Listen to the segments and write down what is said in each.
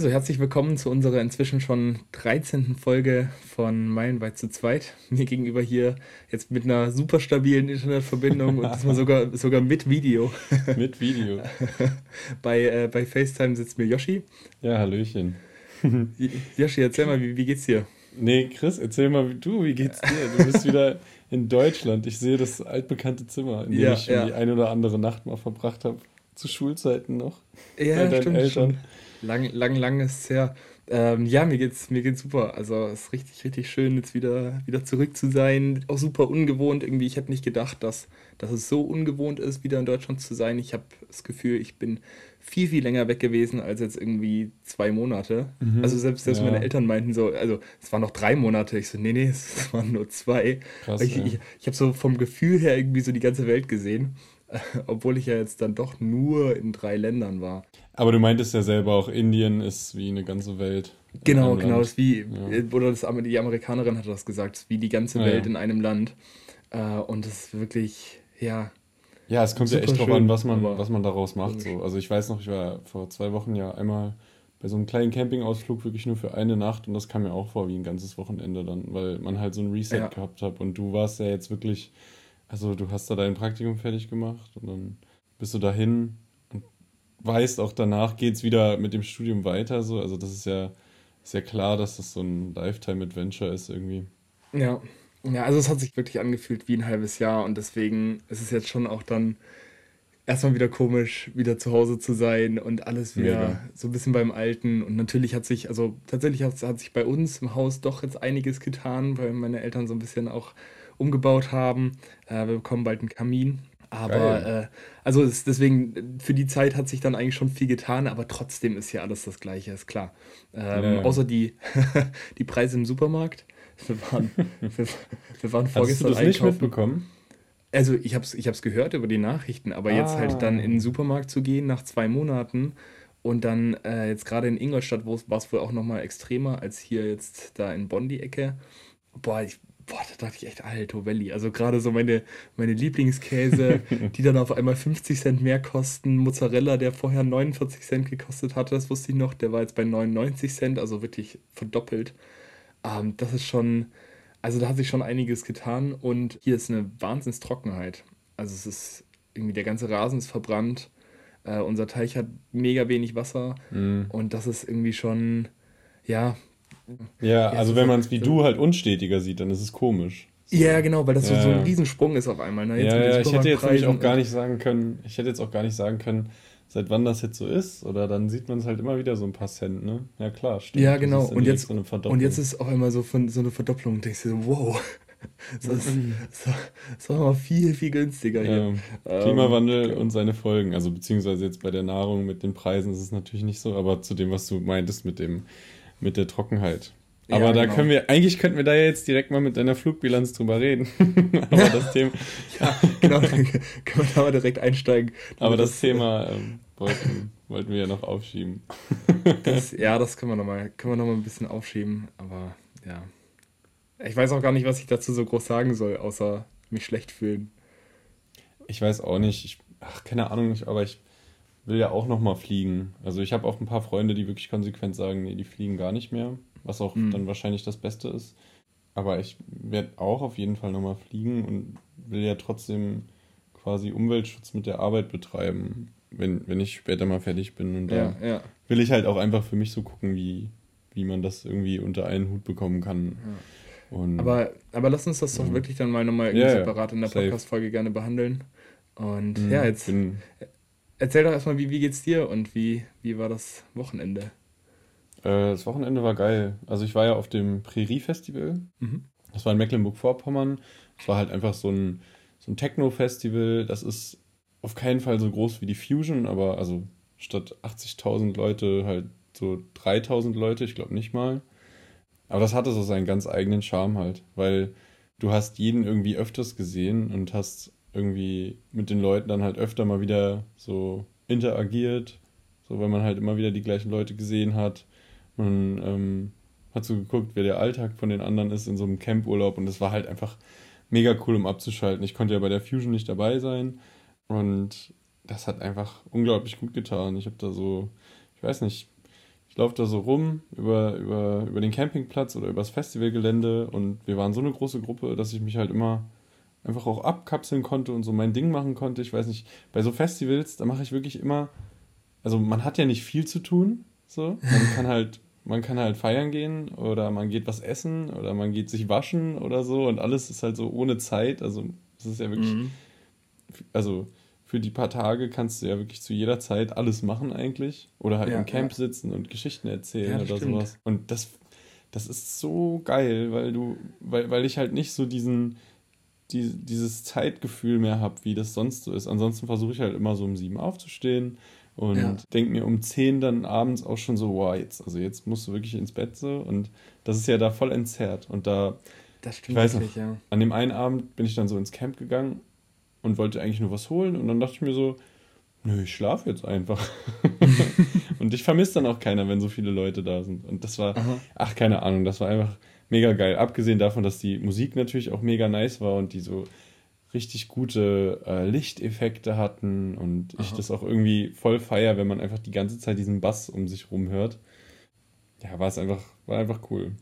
Also herzlich willkommen zu unserer inzwischen schon 13. Folge von Meilenweit zu zweit. Mir gegenüber hier jetzt mit einer super stabilen Internetverbindung und diesmal sogar, sogar mit Video. Mit Video. bei, äh, bei FaceTime sitzt mir Yoshi. Ja, Hallöchen. Yoshi, erzähl mal, wie, wie geht's dir? Nee, Chris, erzähl mal, wie du, wie geht's dir? Du bist wieder in Deutschland. Ich sehe das altbekannte Zimmer, in dem ja, ich ja. die eine oder andere Nacht mal verbracht habe. Zu Schulzeiten noch. Ja, stimmt, Eltern. Schon. Lang, lang, lang ist es her. Ähm, ja, mir geht's, mir geht's super. Also es ist richtig, richtig schön, jetzt wieder, wieder zurück zu sein. Auch super ungewohnt irgendwie. Ich hätte nicht gedacht, dass, dass es so ungewohnt ist, wieder in Deutschland zu sein. Ich habe das Gefühl, ich bin viel, viel länger weg gewesen als jetzt irgendwie zwei Monate. Mhm. Also selbst, selbst ja. meine Eltern meinten so, also es waren noch drei Monate. Ich so, nee, nee, es waren nur zwei. Krass, ich, ja. ich, ich habe so vom Gefühl her irgendwie so die ganze Welt gesehen. Obwohl ich ja jetzt dann doch nur in drei Ländern war. Aber du meintest ja selber auch, Indien ist wie eine ganze Welt. Genau, genau. Ist wie, ja. oder das, die Amerikanerin hat das gesagt, ist wie die ganze Welt ja. in einem Land. Äh, und das ist wirklich, ja. Ja, es kommt ja echt drauf an, was man, was man daraus macht. So. Also ich weiß noch, ich war vor zwei Wochen ja einmal bei so einem kleinen Campingausflug wirklich nur für eine Nacht und das kam mir auch vor wie ein ganzes Wochenende dann, weil man halt so ein Reset gehabt hat und du warst ja jetzt wirklich also du hast da dein Praktikum fertig gemacht und dann bist du dahin und weißt auch danach geht es wieder mit dem Studium weiter. So. Also das ist ja, ist ja klar, dass das so ein Lifetime-Adventure ist irgendwie. Ja. Ja, also es hat sich wirklich angefühlt wie ein halbes Jahr und deswegen ist es jetzt schon auch dann erstmal wieder komisch, wieder zu Hause zu sein und alles wieder Mega. so ein bisschen beim Alten. Und natürlich hat sich, also tatsächlich hat, hat sich bei uns im Haus doch jetzt einiges getan, weil meine Eltern so ein bisschen auch umgebaut haben. Äh, wir bekommen bald einen Kamin. Aber äh, also ist deswegen, für die Zeit hat sich dann eigentlich schon viel getan, aber trotzdem ist ja alles das Gleiche, ist klar. Ähm, ja. Außer die, die Preise im Supermarkt. Wir waren, wir, wir waren vorgestern Hast du das einkaufen. nicht mitbekommen? Also ich habe es ich hab's gehört über die Nachrichten, aber ah. jetzt halt dann in den Supermarkt zu gehen nach zwei Monaten und dann äh, jetzt gerade in Ingolstadt, wo war es wohl auch nochmal extremer als hier jetzt da in Bonn die Ecke. Boah, ich boah, da dachte ich echt, Alto Valley. Also gerade so meine, meine Lieblingskäse, die dann auf einmal 50 Cent mehr kosten. Mozzarella, der vorher 49 Cent gekostet hatte, das wusste ich noch, der war jetzt bei 99 Cent, also wirklich verdoppelt. Ähm, das ist schon, also da hat sich schon einiges getan und hier ist eine Wahnsinnstrockenheit. Also es ist irgendwie, der ganze Rasen ist verbrannt. Äh, unser Teich hat mega wenig Wasser mm. und das ist irgendwie schon, ja, ja, also wenn man es wie du halt unstetiger sieht, dann ist es komisch. So. Ja, genau, weil das ja. so, so ein Riesensprung ist auf einmal. Ne? ja, ja ich hätte jetzt nämlich auch gar nicht sagen können, ich hätte jetzt auch gar nicht sagen können, seit wann das jetzt so ist, oder dann sieht man es halt immer wieder so ein paar Cent, ne? Ja, klar, stimmt. Ja, genau, und jetzt, so und jetzt ist auch immer so, von, so eine Verdopplung und denkst du so, wow, das ist, das ist mal viel, viel günstiger hier. Ja, Klimawandel ähm, und seine Folgen, also beziehungsweise jetzt bei der Nahrung mit den Preisen ist es natürlich nicht so, aber zu dem, was du meintest mit dem mit der Trockenheit. Aber ja, da genau. können wir, eigentlich könnten wir da jetzt direkt mal mit deiner Flugbilanz drüber reden. Aber das Thema. ja, genau, dann können wir da mal direkt einsteigen. Aber das, das Thema ähm, wollten, wollten wir ja noch aufschieben. das, ja, das können wir nochmal, können wir noch mal ein bisschen aufschieben. Aber ja. Ich weiß auch gar nicht, was ich dazu so groß sagen soll, außer mich schlecht fühlen. Ich weiß auch nicht. Ich, ach, keine Ahnung, aber ich will ja auch noch mal fliegen. Also ich habe auch ein paar Freunde, die wirklich konsequent sagen, nee, die fliegen gar nicht mehr, was auch mhm. dann wahrscheinlich das Beste ist. Aber ich werde auch auf jeden Fall noch mal fliegen und will ja trotzdem quasi Umweltschutz mit der Arbeit betreiben, wenn, wenn ich später mal fertig bin. Und da ja, ja. will ich halt auch einfach für mich so gucken, wie, wie man das irgendwie unter einen Hut bekommen kann. Ja. Und, aber, aber lass uns das doch wirklich dann mal nochmal ja, separat in der Podcast-Folge gerne behandeln. Und mhm, ja, jetzt bin, Erzähl doch erstmal, wie, wie geht's dir und wie, wie war das Wochenende? Äh, das Wochenende war geil. Also ich war ja auf dem Prärie-Festival. Mhm. Das war in Mecklenburg-Vorpommern. Es war halt einfach so ein, so ein Techno-Festival. Das ist auf keinen Fall so groß wie die Fusion, aber also statt 80.000 Leute halt so 3.000 Leute, ich glaube nicht mal. Aber das hatte so seinen ganz eigenen Charme halt, weil du hast jeden irgendwie öfters gesehen und hast irgendwie mit den Leuten dann halt öfter mal wieder so interagiert, so weil man halt immer wieder die gleichen Leute gesehen hat. Man ähm, hat so geguckt, wer der Alltag von den anderen ist in so einem Campurlaub und es war halt einfach mega cool, um abzuschalten. Ich konnte ja bei der Fusion nicht dabei sein und das hat einfach unglaublich gut getan. Ich habe da so, ich weiß nicht, ich laufe da so rum über, über, über den Campingplatz oder übers Festivalgelände und wir waren so eine große Gruppe, dass ich mich halt immer einfach auch abkapseln konnte und so mein Ding machen konnte. Ich weiß nicht, bei so Festivals, da mache ich wirklich immer, also man hat ja nicht viel zu tun, so. Man kann halt, man kann halt feiern gehen oder man geht was essen oder man geht sich waschen oder so und alles ist halt so ohne Zeit. Also es ist ja wirklich, mhm. also für die paar Tage kannst du ja wirklich zu jeder Zeit alles machen eigentlich. Oder halt ja, im Camp ja. sitzen und Geschichten erzählen ja, oder stimmt. sowas. Und das, das ist so geil, weil du, weil, weil ich halt nicht so diesen, die, dieses Zeitgefühl mehr habe, wie das sonst so ist. Ansonsten versuche ich halt immer so um sieben aufzustehen und ja. denke mir um zehn dann abends auch schon so, wow, jetzt, also jetzt musst du wirklich ins Bett so. Und das ist ja da voll entzerrt. Und da, das stimmt ich weiß wirklich, noch, ja. an dem einen Abend bin ich dann so ins Camp gegangen und wollte eigentlich nur was holen. Und dann dachte ich mir so, nö, ich schlafe jetzt einfach. und ich vermisse dann auch keiner, wenn so viele Leute da sind. Und das war, Aha. ach, keine Ahnung, das war einfach mega geil. Abgesehen davon, dass die Musik natürlich auch mega nice war und die so richtig gute äh, Lichteffekte hatten und Aha. ich das auch irgendwie voll feier, wenn man einfach die ganze Zeit diesen Bass um sich rum hört. Ja, war es einfach, war einfach cool.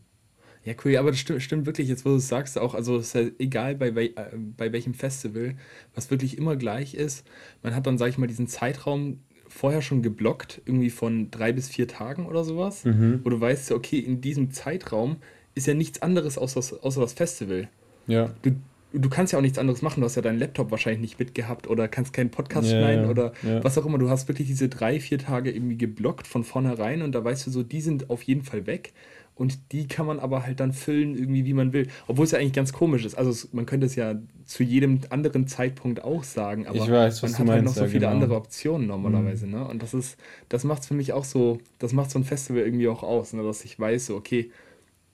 Ja, cool, aber das stimmt, stimmt wirklich, jetzt wo du es sagst, auch, also es ist ja egal bei, bei, äh, bei welchem Festival, was wirklich immer gleich ist, man hat dann, sag ich mal, diesen Zeitraum vorher schon geblockt, irgendwie von drei bis vier Tagen oder sowas, mhm. wo du weißt, okay, in diesem Zeitraum ist ja nichts anderes außer, außer das Festival. Ja. Du, du kannst ja auch nichts anderes machen. Du hast ja deinen Laptop wahrscheinlich nicht mitgehabt oder kannst keinen Podcast ja, schneiden ja, oder ja. was auch immer. Du hast wirklich diese drei, vier Tage irgendwie geblockt von vornherein und da weißt du so, die sind auf jeden Fall weg und die kann man aber halt dann füllen irgendwie wie man will. Obwohl es ja eigentlich ganz komisch ist. Also man könnte es ja zu jedem anderen Zeitpunkt auch sagen, aber weiß, man hat halt noch so viele genau. andere Optionen normalerweise. Mhm. Ne? Und das ist, das macht es für mich auch so, das macht so ein Festival irgendwie auch aus, ne? dass ich weiß, so, okay,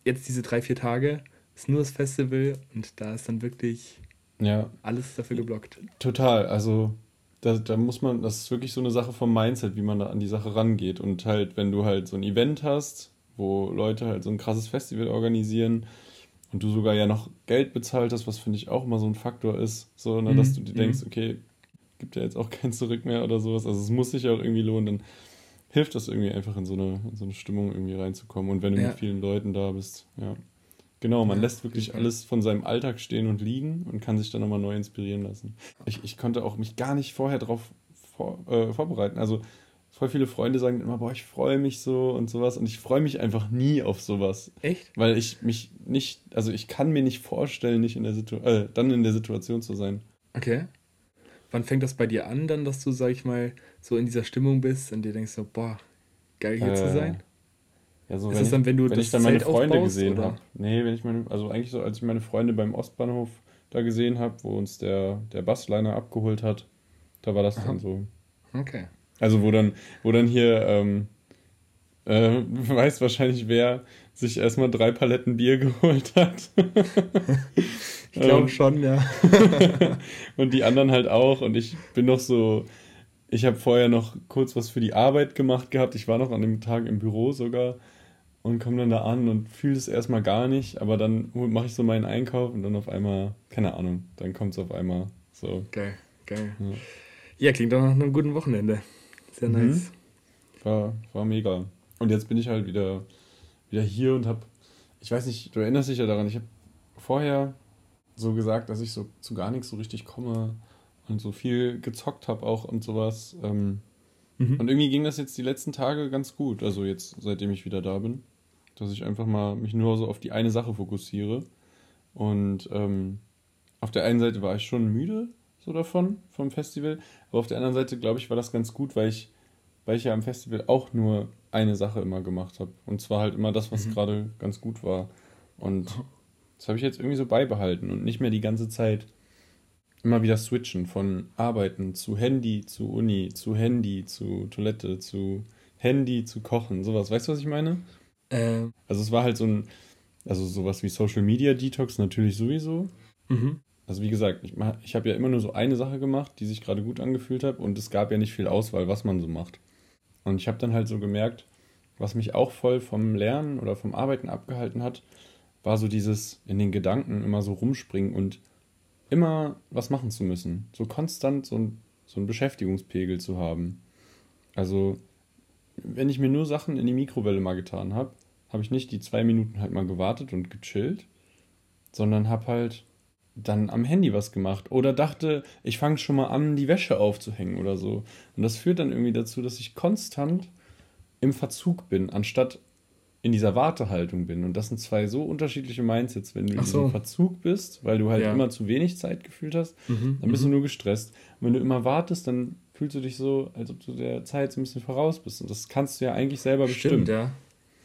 jetzt diese drei, vier Tage ist nur das Festival und da ist dann wirklich ja. alles dafür geblockt. Total, also da, da muss man, das ist wirklich so eine Sache vom Mindset, wie man da an die Sache rangeht. Und halt, wenn du halt so ein Event hast, wo Leute halt so ein krasses Festival organisieren und du sogar ja noch Geld bezahlt hast, was finde ich auch immer so ein Faktor ist, so, ne, mhm. dass du dir denkst, mhm. okay, gibt ja jetzt auch kein Zurück mehr oder sowas, also es muss sich ja auch irgendwie lohnen, dann hilft das irgendwie einfach in so eine, in so eine Stimmung irgendwie reinzukommen und wenn du ja. mit vielen Leuten da bist, ja. Genau, man ja, lässt wirklich alles von seinem Alltag stehen und liegen und kann sich dann nochmal neu inspirieren lassen. Ich, ich konnte auch mich gar nicht vorher darauf vor, äh, vorbereiten. Also voll viele Freunde sagen immer, boah, ich freue mich so und sowas. Und ich freue mich einfach nie auf sowas. Echt? Weil ich mich nicht, also ich kann mir nicht vorstellen, nicht in der Situation, äh, dann in der Situation zu sein. Okay. Wann fängt das bei dir an, dann, dass du, sag ich mal, so in dieser Stimmung bist und dir denkst so, boah, geil hier äh, zu sein? Ja, so ist es dann, wenn du wenn das ich dann meine Freunde gesehen habe. Nee, wenn ich meine, also eigentlich so, als ich meine Freunde beim Ostbahnhof da gesehen habe, wo uns der, der Bussliner abgeholt hat, da war das Aha. dann so. Okay. Also wo dann, wo dann hier, ähm, äh, weiß wahrscheinlich wer sich erstmal drei Paletten Bier geholt hat. ich glaube ähm, schon, ja. und die anderen halt auch. Und ich bin noch so, ich habe vorher noch kurz was für die Arbeit gemacht gehabt. Ich war noch an dem Tag im Büro sogar und komme dann da an und fühle es erstmal gar nicht. Aber dann mache ich so meinen Einkauf und dann auf einmal, keine Ahnung, dann kommt es auf einmal so. Geil, geil. Ja. ja, klingt doch nach einem guten Wochenende. Sehr mhm. nice. War, war mega. Und jetzt bin ich halt wieder, wieder hier und habe, ich weiß nicht, du erinnerst dich ja daran, ich habe vorher so gesagt, dass ich so zu gar nichts so richtig komme und so viel gezockt habe auch und sowas. Ähm, mhm. Und irgendwie ging das jetzt die letzten Tage ganz gut, also jetzt seitdem ich wieder da bin, dass ich einfach mal mich nur so auf die eine Sache fokussiere. Und ähm, auf der einen Seite war ich schon müde, so davon, vom Festival. Aber auf der anderen Seite, glaube ich, war das ganz gut, weil ich, weil ich ja am Festival auch nur eine Sache immer gemacht habe. Und zwar halt immer das, was mhm. gerade ganz gut war. Und das habe ich jetzt irgendwie so beibehalten und nicht mehr die ganze Zeit immer wieder switchen von Arbeiten zu Handy, zu Uni, zu Handy, zu Toilette, zu Handy, zu Kochen, sowas. Weißt du, was ich meine? Äh. Also es war halt so ein, also sowas wie Social Media Detox natürlich sowieso. Mhm also wie gesagt, ich, ich habe ja immer nur so eine Sache gemacht, die sich gerade gut angefühlt hat und es gab ja nicht viel Auswahl, was man so macht. Und ich habe dann halt so gemerkt, was mich auch voll vom Lernen oder vom Arbeiten abgehalten hat, war so dieses in den Gedanken immer so rumspringen und immer was machen zu müssen. So konstant so ein, so ein Beschäftigungspegel zu haben. Also wenn ich mir nur Sachen in die Mikrowelle mal getan habe, habe ich nicht die zwei Minuten halt mal gewartet und gechillt, sondern habe halt dann am Handy was gemacht oder dachte, ich fange schon mal an, die Wäsche aufzuhängen oder so. Und das führt dann irgendwie dazu, dass ich konstant im Verzug bin, anstatt in dieser Wartehaltung bin. Und das sind zwei so unterschiedliche Mindsets. Wenn du Ach in Verzug bist, weil du halt ja. immer zu wenig Zeit gefühlt hast, mhm, dann bist mhm. du nur gestresst. Und wenn du immer wartest, dann fühlst du dich so, als ob du der Zeit so ein bisschen voraus bist. Und das kannst du ja eigentlich selber stimmt, bestimmen. Ja.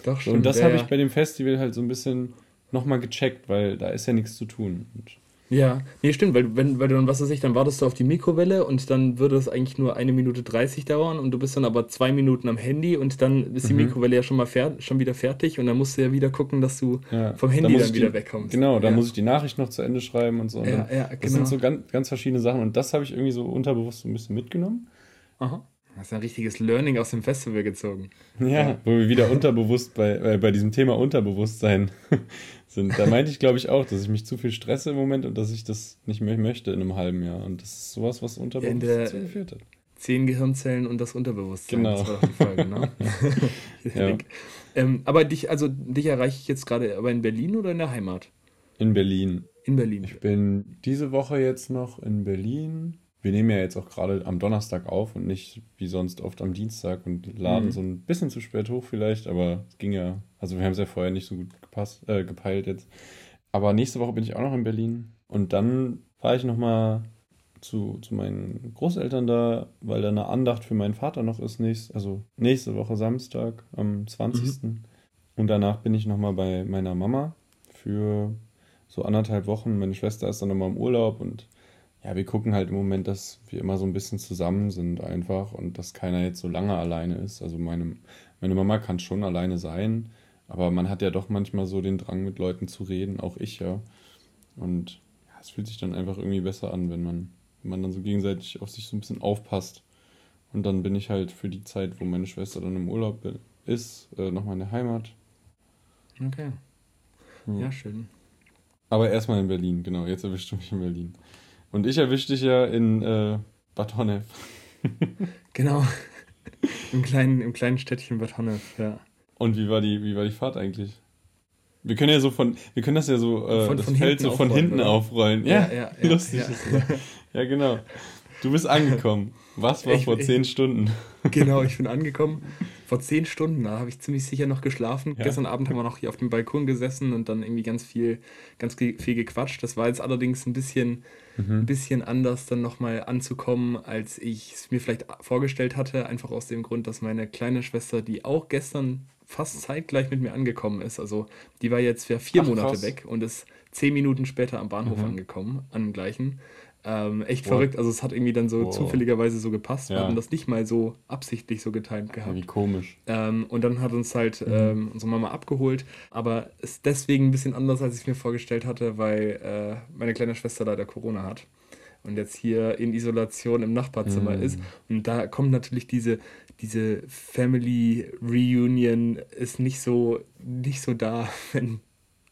Doch, stimmt. Und das ja, habe ich bei dem Festival halt so ein bisschen nochmal gecheckt, weil da ist ja nichts zu tun. Und ja, nee, stimmt, weil, wenn, weil du dann, was weiß ich, dann wartest du auf die Mikrowelle und dann würde es eigentlich nur eine Minute 30 dauern und du bist dann aber zwei Minuten am Handy und dann ist die mhm. Mikrowelle ja schon mal schon wieder fertig und dann musst du ja wieder gucken, dass du ja. vom Handy dann, dann wieder die, wegkommst. Genau, dann ja. muss ich die Nachricht noch zu Ende schreiben und so. Und ja, ja, genau. Das sind so ganz, ganz verschiedene Sachen und das habe ich irgendwie so unterbewusst so ein bisschen mitgenommen. Aha. Hast ein richtiges Learning aus dem Festival gezogen. Ja, ja. wo wir wieder unterbewusst bei, äh, bei diesem Thema Unterbewusstsein sind. Da meinte ich, glaube ich, auch, dass ich mich zu viel stresse im Moment und dass ich das nicht mehr möchte in einem halben Jahr. Und das ist sowas, was Unterbewusstsein dazu geführt hat. Zehn Gehirnzellen und das Unterbewusstsein. Genau. Das war doch die Folge, ne? ja. ähm, aber dich, also dich erreiche ich jetzt gerade aber in Berlin oder in der Heimat? In Berlin. In Berlin. Ich bin diese Woche jetzt noch in Berlin wir nehmen ja jetzt auch gerade am Donnerstag auf und nicht wie sonst oft am Dienstag und laden mhm. so ein bisschen zu spät hoch vielleicht, aber es ging ja, also wir haben es ja vorher nicht so gut gepasst, äh, gepeilt jetzt. Aber nächste Woche bin ich auch noch in Berlin und dann fahre ich nochmal zu, zu meinen Großeltern da, weil da eine Andacht für meinen Vater noch ist, nächst, also nächste Woche Samstag am 20. Mhm. Und danach bin ich nochmal bei meiner Mama für so anderthalb Wochen. Meine Schwester ist dann nochmal im Urlaub und ja, wir gucken halt im Moment, dass wir immer so ein bisschen zusammen sind einfach und dass keiner jetzt so lange alleine ist. Also meine, meine Mama kann schon alleine sein, aber man hat ja doch manchmal so den Drang, mit Leuten zu reden, auch ich ja. Und ja, es fühlt sich dann einfach irgendwie besser an, wenn man, wenn man dann so gegenseitig auf sich so ein bisschen aufpasst. Und dann bin ich halt für die Zeit, wo meine Schwester dann im Urlaub ist, äh, nochmal in der Heimat. Okay. Ja, ja schön. Aber erstmal in Berlin, genau. Jetzt erwischst du mich in Berlin. Und ich erwischte dich ja in äh, Bad Honnef. genau. Im kleinen, Im kleinen Städtchen Bad Honnef, ja. Und wie war die, wie war die Fahrt eigentlich? Wir können ja so von, wir können das ja so, äh, von, das von Feld so von hinten oder? aufrollen. Ja, ja, ja, lustig ja. Ja, genau. Du bist angekommen. Was war ich, vor zehn Stunden? Genau, ich bin angekommen. Vor zehn Stunden, da habe ich ziemlich sicher noch geschlafen. Ja. Gestern Abend haben wir noch hier auf dem Balkon gesessen und dann irgendwie ganz viel, ganz viel gequatscht. Das war jetzt allerdings ein bisschen, mhm. ein bisschen anders, dann nochmal anzukommen, als ich es mir vielleicht vorgestellt hatte. Einfach aus dem Grund, dass meine kleine Schwester, die auch gestern fast zeitgleich mit mir angekommen ist, also die war jetzt für vier Ach, Monate krass. weg und ist zehn Minuten später am Bahnhof mhm. angekommen, an dem gleichen. Ähm, echt What? verrückt. Also es hat irgendwie dann so wow. zufälligerweise so gepasst. Wir ja. hatten das nicht mal so absichtlich so getimt gehabt. Wie komisch. Ähm, und dann hat uns halt mhm. ähm, unsere Mama abgeholt. Aber ist deswegen ein bisschen anders, als ich es mir vorgestellt hatte, weil äh, meine kleine Schwester leider Corona hat. Und jetzt hier in Isolation im Nachbarzimmer mhm. ist. Und da kommt natürlich diese, diese Family Reunion ist nicht so, nicht so da, wenn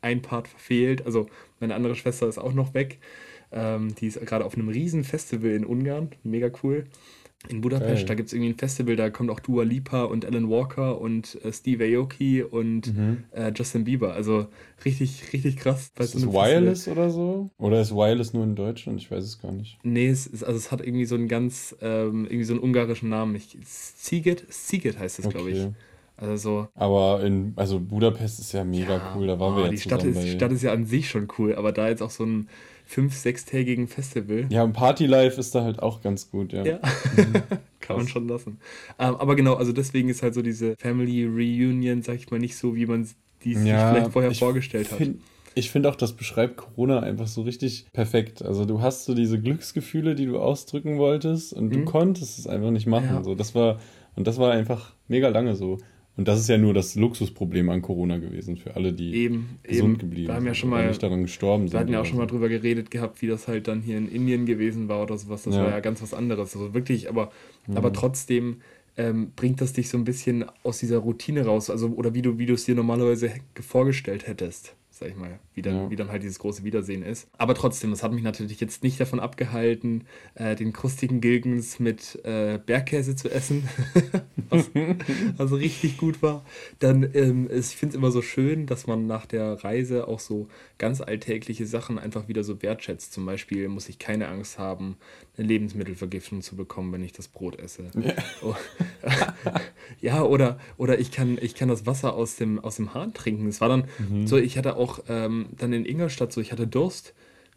ein Part fehlt. Also meine andere Schwester ist auch noch weg. Ähm, die ist gerade auf einem riesen Festival in Ungarn, mega cool. In Budapest, Geil. da gibt es irgendwie ein Festival, da kommt auch Dua Lipa und Alan Walker und äh, Steve Aoki und mhm. äh, Justin Bieber. Also richtig, richtig krass. Ist so es Wireless Festival. oder so? Oder ist Wireless nur in Deutschland? Ich weiß es gar nicht. Nee, es, ist, also es hat irgendwie so einen ganz, ähm, irgendwie so einen ungarischen Namen. Ich, Siget? Siget heißt es, okay. glaube ich. Also so. Aber in, also Budapest ist ja mega ja, cool, da waren oh, wir ja die Stadt ist, Die Stadt ist ja an sich schon cool, aber da jetzt auch so ein fünf-, sechstägigen Festival. Ja, und Party-Life ist da halt auch ganz gut, ja. Ja, mhm. kann man schon lassen. Ähm, aber genau, also deswegen ist halt so diese Family Reunion, sag ich mal, nicht so, wie man die sich ja, vielleicht vorher vorgestellt hat. Ich finde auch, das beschreibt Corona einfach so richtig perfekt. Also du hast so diese Glücksgefühle, die du ausdrücken wolltest und mhm. du konntest es einfach nicht machen. Ja. So, das war, und das war einfach mega lange so. Und das ist ja nur das Luxusproblem an Corona gewesen für alle, die eben, gesund eben. geblieben wir haben ja schon mal, nicht daran gestorben sind. Wir hatten ja auch schon mal drüber geredet gehabt, wie das halt dann hier in Indien gewesen war oder sowas. Das ja. war ja ganz was anderes. Also wirklich, aber, mhm. aber trotzdem ähm, bringt das dich so ein bisschen aus dieser Routine raus. Also, oder wie du, wie du es dir normalerweise vorgestellt hättest. Sag ich mal, wie dann, ja. wie dann halt dieses große Wiedersehen ist. Aber trotzdem, das hat mich natürlich jetzt nicht davon abgehalten, äh, den krustigen Gilgens mit äh, Bergkäse zu essen, was also richtig gut war. Dann, ähm, ich finde es immer so schön, dass man nach der Reise auch so ganz alltägliche Sachen einfach wieder so wertschätzt. Zum Beispiel muss ich keine Angst haben, eine Lebensmittelvergiftung zu bekommen, wenn ich das Brot esse. Ja, oh. ja oder, oder ich, kann, ich kann das Wasser aus dem, aus dem Hahn trinken. Es war dann mhm. so, ich hatte auch ähm, dann in Ingolstadt so, ich hatte Durst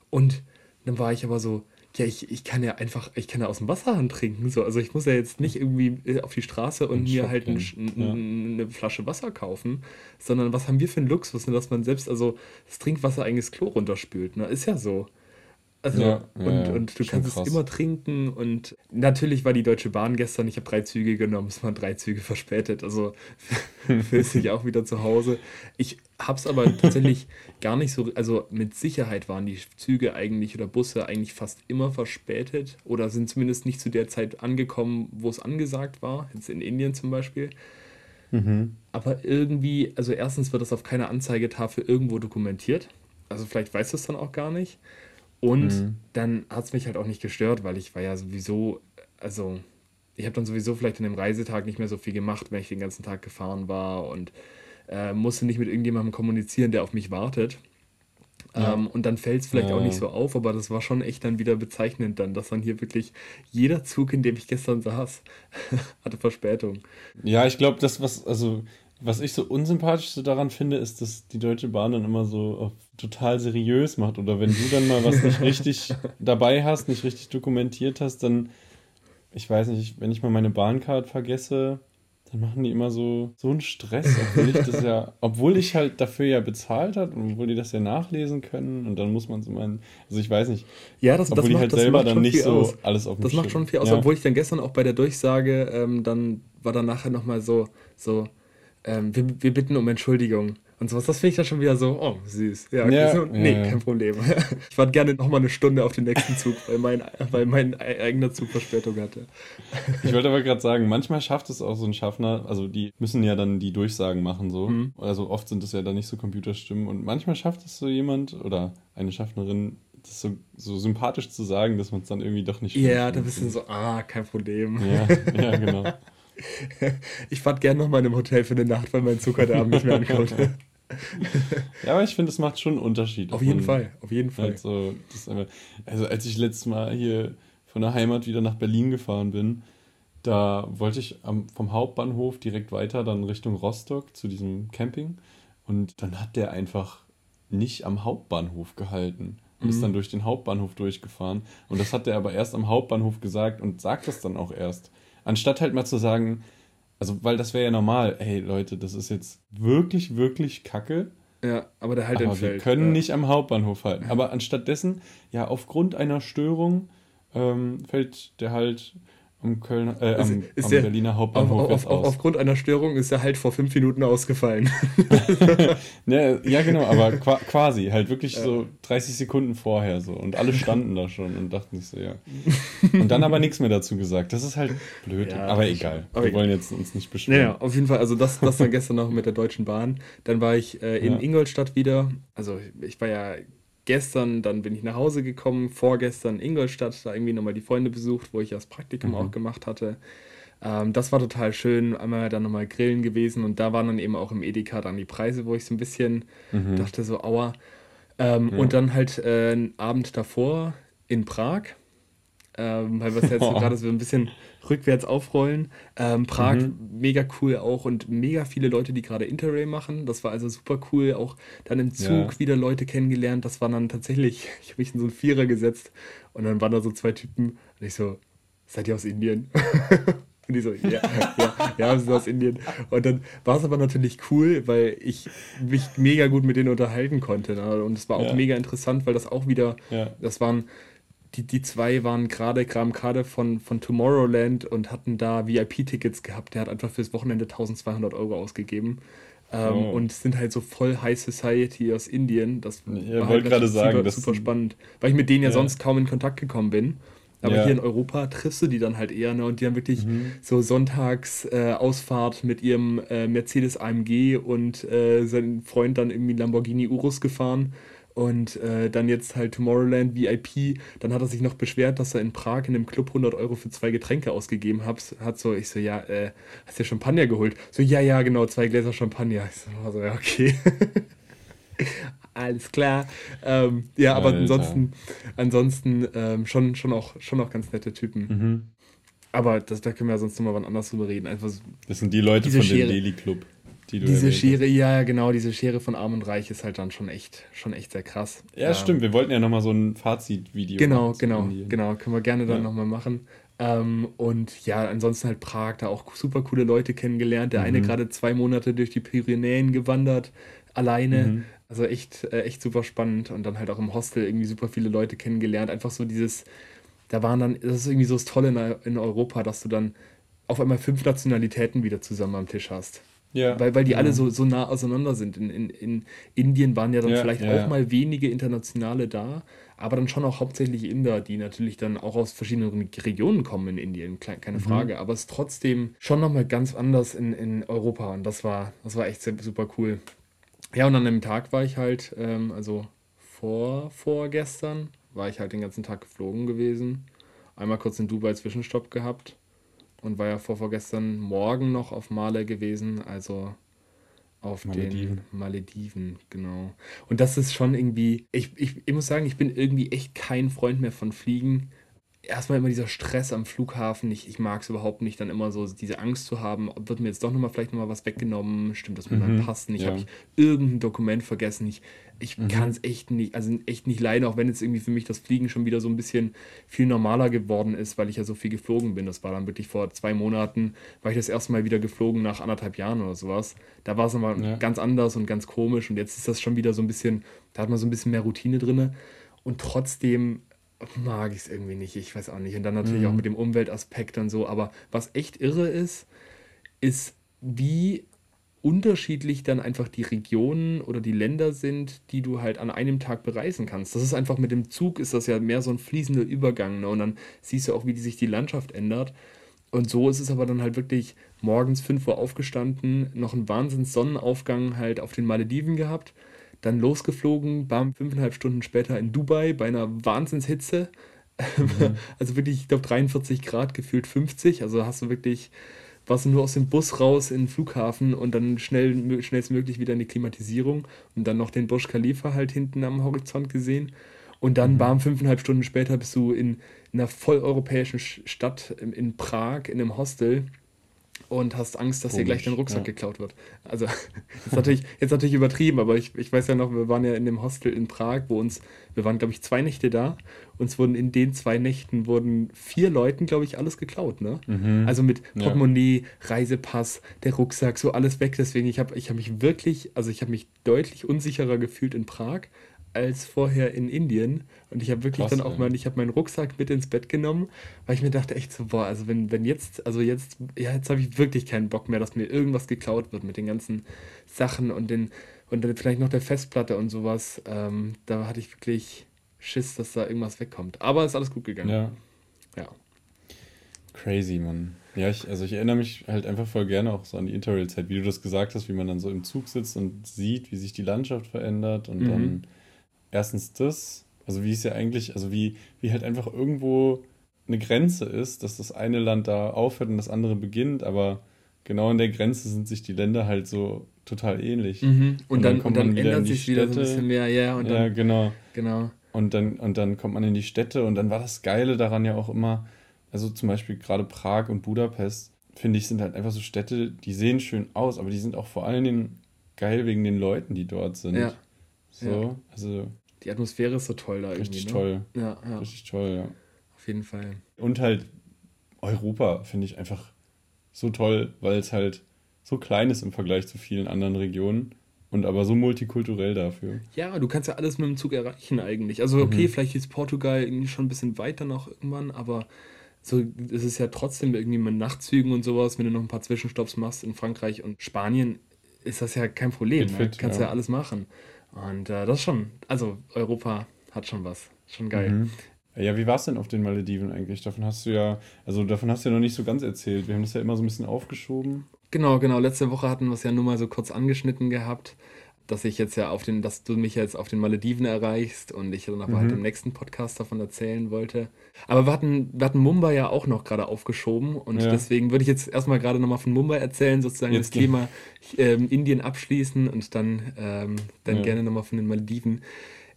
und dann war ich aber so, ja, ich, ich kann ja einfach, ich kann ja aus dem Wasserhahn trinken. So. Also ich muss ja jetzt nicht irgendwie äh, auf die Straße und mir halt ein, ja. eine Flasche Wasser kaufen, sondern was haben wir für einen Luxus, ne, dass man selbst also das Trinkwasser eigenes Klo runterspült. Ne? Ist ja so. Also, ja, und, ja, und du kannst krass. es immer trinken. Und natürlich war die Deutsche Bahn gestern, ich habe drei Züge genommen, es waren drei Züge verspätet. Also fühle ich auch wieder zu Hause. Ich habe es aber tatsächlich gar nicht so, also mit Sicherheit waren die Züge eigentlich oder Busse eigentlich fast immer verspätet oder sind zumindest nicht zu der Zeit angekommen, wo es angesagt war, jetzt in Indien zum Beispiel. Mhm. Aber irgendwie, also erstens wird das auf keiner Anzeigetafel irgendwo dokumentiert. Also vielleicht weißt du es dann auch gar nicht. Und mhm. dann hat es mich halt auch nicht gestört, weil ich war ja sowieso, also ich habe dann sowieso vielleicht an dem Reisetag nicht mehr so viel gemacht, wenn ich den ganzen Tag gefahren war und äh, musste nicht mit irgendjemandem kommunizieren, der auf mich wartet. Ja. Ähm, und dann fällt es vielleicht ja. auch nicht so auf, aber das war schon echt dann wieder bezeichnend dann, dass dann hier wirklich jeder Zug, in dem ich gestern saß, hatte Verspätung. Ja, ich glaube, das, was, also was ich so unsympathisch daran finde, ist, dass die Deutsche Bahn dann immer so total seriös macht. Oder wenn du dann mal was nicht richtig dabei hast, nicht richtig dokumentiert hast, dann, ich weiß nicht, wenn ich mal meine Bahncard vergesse, dann machen die immer so, so einen Stress, obwohl ich das ja, obwohl ich halt dafür ja bezahlt habe und obwohl die das ja nachlesen können und dann muss man es immer, also ich weiß nicht, ja, das, obwohl das macht, halt selber dann nicht so aus. alles auf dem Das macht schon viel aus, ja. obwohl ich dann gestern auch bei der Durchsage, ähm, dann war dann nachher nochmal so, so, ähm, wir, wir bitten um Entschuldigung und sowas. Das finde ich dann schon wieder so, oh, süß. Ja, ja, so, nee, ja. kein Problem. Ich warte gerne nochmal eine Stunde auf den nächsten Zug, weil mein, weil mein eigener Zug Verspätung hatte. Ich wollte aber gerade sagen, manchmal schafft es auch so ein Schaffner, also die müssen ja dann die Durchsagen machen so. Mhm. Also oft sind es ja dann nicht so Computerstimmen und manchmal schafft es so jemand oder eine Schaffnerin, das so, so sympathisch zu sagen, dass man es dann irgendwie doch nicht Ja, da bist du so, ah, kein Problem. Ja, ja genau. ich fahre gerne noch mal in einem Hotel für eine Nacht, weil mein Zug heute Abend nicht mehr ankommt. Ja, aber ich finde, es macht schon einen Unterschied. Auf jeden Fall, auf jeden Fall. Also, einfach, also als ich letztes Mal hier von der Heimat wieder nach Berlin gefahren bin, da wollte ich am, vom Hauptbahnhof direkt weiter dann Richtung Rostock zu diesem Camping und dann hat der einfach nicht am Hauptbahnhof gehalten und mhm. ist dann durch den Hauptbahnhof durchgefahren und das hat er aber erst am Hauptbahnhof gesagt und sagt das dann auch erst. Anstatt halt mal zu sagen, also, weil das wäre ja normal, hey Leute, das ist jetzt wirklich, wirklich kacke. Ja, aber der halt aber entfällt. Wir können ja. nicht am Hauptbahnhof halten. Aber anstattdessen, ja, aufgrund einer Störung ähm, fällt der halt am, Köln, äh, am, ist, am der, Berliner Hauptbahnhof auf, auf, auf, Aufgrund einer Störung ist er halt vor fünf Minuten ausgefallen. ja, ja, genau, aber quasi, halt wirklich ja. so 30 Sekunden vorher so. Und alle standen da schon und dachten sich so, ja. Und dann aber nichts mehr dazu gesagt. Das ist halt blöd, ja, aber egal. Aber Wir wollen jetzt uns nicht beschweren. Ja, auf jeden Fall, also das, das dann gestern noch mit der Deutschen Bahn. Dann war ich äh, in Ingolstadt wieder. Also ich war ja gestern, dann bin ich nach Hause gekommen, vorgestern Ingolstadt, da irgendwie nochmal die Freunde besucht, wo ich das Praktikum mhm. auch gemacht hatte. Ähm, das war total schön, einmal dann nochmal grillen gewesen und da waren dann eben auch im Edeka dann die Preise, wo ich so ein bisschen mhm. dachte so, aua. Ähm, ja. Und dann halt äh, einen Abend davor in Prag, ähm, weil wir es jetzt oh. gerade so ein bisschen rückwärts aufrollen. Ähm, Prag, mhm. mega cool auch und mega viele Leute, die gerade Interrail machen. Das war also super cool. Auch dann im Zug ja. wieder Leute kennengelernt. Das war dann tatsächlich, ich habe mich in so einen Vierer gesetzt und dann waren da so zwei Typen und ich so, seid ihr aus Indien? Und die so, ja, ja, ja, wir sind aus Indien. Und dann war es aber natürlich cool, weil ich mich mega gut mit denen unterhalten konnte. Ne? Und es war auch ja. mega interessant, weil das auch wieder, ja. das waren die, die zwei waren gerade, kamen gerade von, von Tomorrowland und hatten da VIP-Tickets gehabt. Der hat einfach fürs Wochenende 1200 Euro ausgegeben. Ähm, oh. Und sind halt so voll High Society aus Indien. Das ja, war halt gerade sagen, super, das super spannend. Weil ich mit denen ja, ja, sonst kaum in Kontakt gekommen bin. Aber ja. hier in Europa triffst du die dann halt eher, ne? Und die haben wirklich mhm. so Sonntags äh, Ausfahrt mit ihrem äh, Mercedes AMG und äh, sein Freund dann irgendwie Lamborghini Urus gefahren. Und äh, dann jetzt halt Tomorrowland VIP. Dann hat er sich noch beschwert, dass er in Prag in einem Club 100 Euro für zwei Getränke ausgegeben hat. Hat so, ich so, ja, äh, hast du ja Champagner geholt? So, ja, ja, genau, zwei Gläser Champagner. Ich so, also, ja, okay. Alles klar. Ähm, ja, aber Alter. ansonsten, ansonsten ähm, schon, schon, auch, schon auch ganz nette Typen. Mhm. Aber das, da können wir ja sonst nochmal wann anders drüber reden. Einfach so, das sind die Leute von Schere, dem Daily Club. Die diese Schere, ja, genau, diese Schere von Arm und Reich ist halt dann schon echt, schon echt sehr krass. Ja, ähm, stimmt. Wir wollten ja nochmal so ein Fazitvideo Genau, genau, genau. Können wir gerne dann ja. nochmal machen. Ähm, und ja, ansonsten halt Prag, da auch super coole Leute kennengelernt. Der mhm. eine gerade zwei Monate durch die Pyrenäen gewandert, alleine. Mhm. Also echt, äh, echt super spannend und dann halt auch im Hostel irgendwie super viele Leute kennengelernt. Einfach so dieses, da waren dann, das ist irgendwie so das Tolle in, in Europa, dass du dann auf einmal fünf Nationalitäten wieder zusammen am Tisch hast. Ja. Weil, weil die ja. alle so, so nah auseinander sind. In, in, in Indien waren ja dann ja, vielleicht auch mal wenige Internationale da, aber dann schon auch hauptsächlich Inder, die natürlich dann auch aus verschiedenen Regionen kommen in Indien, keine mhm. Frage. Aber es ist trotzdem schon nochmal ganz anders in, in Europa und das war, das war echt super cool. Ja, und an einem Tag war ich halt, ähm, also vor, vorgestern, war ich halt den ganzen Tag geflogen gewesen. Einmal kurz in Dubai Zwischenstopp gehabt und war ja vor, vorgestern Morgen noch auf Male gewesen, also auf Malediven. den Malediven, genau. Und das ist schon irgendwie, ich, ich, ich muss sagen, ich bin irgendwie echt kein Freund mehr von Fliegen erstmal immer dieser Stress am Flughafen. Ich, ich mag es überhaupt nicht, dann immer so diese Angst zu haben, wird mir jetzt doch nochmal vielleicht nochmal was weggenommen, stimmt das mit mhm, meinem Pass nicht, ja. habe ich irgendein Dokument vergessen. Ich, ich mhm. kann es echt nicht, also echt nicht leiden, auch wenn jetzt irgendwie für mich das Fliegen schon wieder so ein bisschen viel normaler geworden ist, weil ich ja so viel geflogen bin. Das war dann wirklich vor zwei Monaten, war ich das erste Mal wieder geflogen nach anderthalb Jahren oder sowas. Da war es nochmal ja. ganz anders und ganz komisch und jetzt ist das schon wieder so ein bisschen, da hat man so ein bisschen mehr Routine drin. Und trotzdem mag ich es irgendwie nicht. Ich weiß auch nicht. Und dann natürlich mhm. auch mit dem Umweltaspekt und so. Aber was echt irre ist, ist, wie unterschiedlich dann einfach die Regionen oder die Länder sind, die du halt an einem Tag bereisen kannst. Das ist einfach mit dem Zug ist das ja mehr so ein fließender Übergang. Ne? Und dann siehst du auch, wie die sich die Landschaft ändert. Und so ist es aber dann halt wirklich morgens 5 Uhr aufgestanden, noch einen Wahnsinns Sonnenaufgang halt auf den Malediven gehabt dann losgeflogen, bam, fünfeinhalb Stunden später in Dubai bei einer Wahnsinnshitze. Mhm. Also wirklich, ich glaube 43 Grad, gefühlt 50. Also hast du wirklich, warst du nur aus dem Bus raus in den Flughafen und dann schnell, schnellstmöglich wieder in die Klimatisierung und dann noch den Burj Khalifa halt hinten am Horizont gesehen. Und dann, mhm. bam, fünfeinhalb Stunden später bist du in, in einer volleuropäischen Stadt in, in Prag, in einem Hostel und hast Angst, dass Komisch, dir gleich dein Rucksack ja. geklaut wird. Also jetzt natürlich, jetzt natürlich übertrieben, aber ich, ich weiß ja noch, wir waren ja in dem Hostel in Prag, wo uns, wir waren, glaube ich, zwei Nächte da. Uns wurden in den zwei Nächten wurden vier Leuten, glaube ich, alles geklaut, ne? Mhm. Also mit Portemonnaie, ja. Reisepass, der Rucksack, so alles weg. Deswegen, ich habe ich hab mich wirklich, also ich habe mich deutlich unsicherer gefühlt in Prag als vorher in Indien. Und ich habe wirklich Krass, dann auch mal, ich habe meinen Rucksack mit ins Bett genommen, weil ich mir dachte echt so, boah, also wenn, wenn jetzt, also jetzt, ja, jetzt habe ich wirklich keinen Bock mehr, dass mir irgendwas geklaut wird mit den ganzen Sachen und den, und dann vielleicht noch der Festplatte und sowas. Ähm, da hatte ich wirklich Schiss, dass da irgendwas wegkommt. Aber ist alles gut gegangen. Ja. Ja. Crazy, Mann. Ja, ich, also ich erinnere mich halt einfach voll gerne auch so an die Interrail-Zeit, wie du das gesagt hast, wie man dann so im Zug sitzt und sieht, wie sich die Landschaft verändert und mhm. dann erstens das, also wie es ja eigentlich, also wie, wie halt einfach irgendwo eine Grenze ist, dass das eine Land da aufhört und das andere beginnt, aber genau an der Grenze sind sich die Länder halt so total ähnlich. Mhm. Und, und, dann, dann kommt und dann man wieder ändert sich Städte. wieder so ein bisschen mehr, ja. Und dann, ja, genau. genau. Und dann, und dann kommt man in die Städte und dann war das Geile daran ja auch immer, also zum Beispiel gerade Prag und Budapest, finde ich, sind halt einfach so Städte, die sehen schön aus, aber die sind auch vor allen Dingen geil wegen den Leuten, die dort sind. Ja. So, ja. also die Atmosphäre ist so toll da Richtig irgendwie. Ne? toll. Ja, ja. Richtig toll, ja. Auf jeden Fall. Und halt Europa finde ich einfach so toll, weil es halt so klein ist im Vergleich zu vielen anderen Regionen und aber so multikulturell dafür. Ja, du kannst ja alles mit dem Zug erreichen eigentlich. Also okay, mhm. vielleicht ist Portugal irgendwie schon ein bisschen weiter noch irgendwann, aber so es ist ja trotzdem irgendwie mit Nachtzügen und sowas, wenn du noch ein paar Zwischenstopps machst in Frankreich und Spanien, ist das ja kein Problem. Ne? Fit, kannst ja. ja alles machen. Und äh, das schon, also Europa hat schon was. Schon geil. Mhm. Ja, wie war es denn auf den Malediven eigentlich? Davon hast du ja, also davon hast du ja noch nicht so ganz erzählt. Wir haben das ja immer so ein bisschen aufgeschoben. Genau, genau. Letzte Woche hatten wir es ja nur mal so kurz angeschnitten gehabt, dass ich jetzt ja auf den, dass du mich jetzt auf den Malediven erreichst und ich dann aber halt mhm. halt im nächsten Podcast davon erzählen wollte. Aber wir hatten, wir hatten Mumbai ja auch noch gerade aufgeschoben und ja. deswegen würde ich jetzt erstmal gerade nochmal von Mumbai erzählen, sozusagen jetzt das Thema ähm, Indien abschließen und dann, ähm, dann ja. gerne nochmal von den Malediven.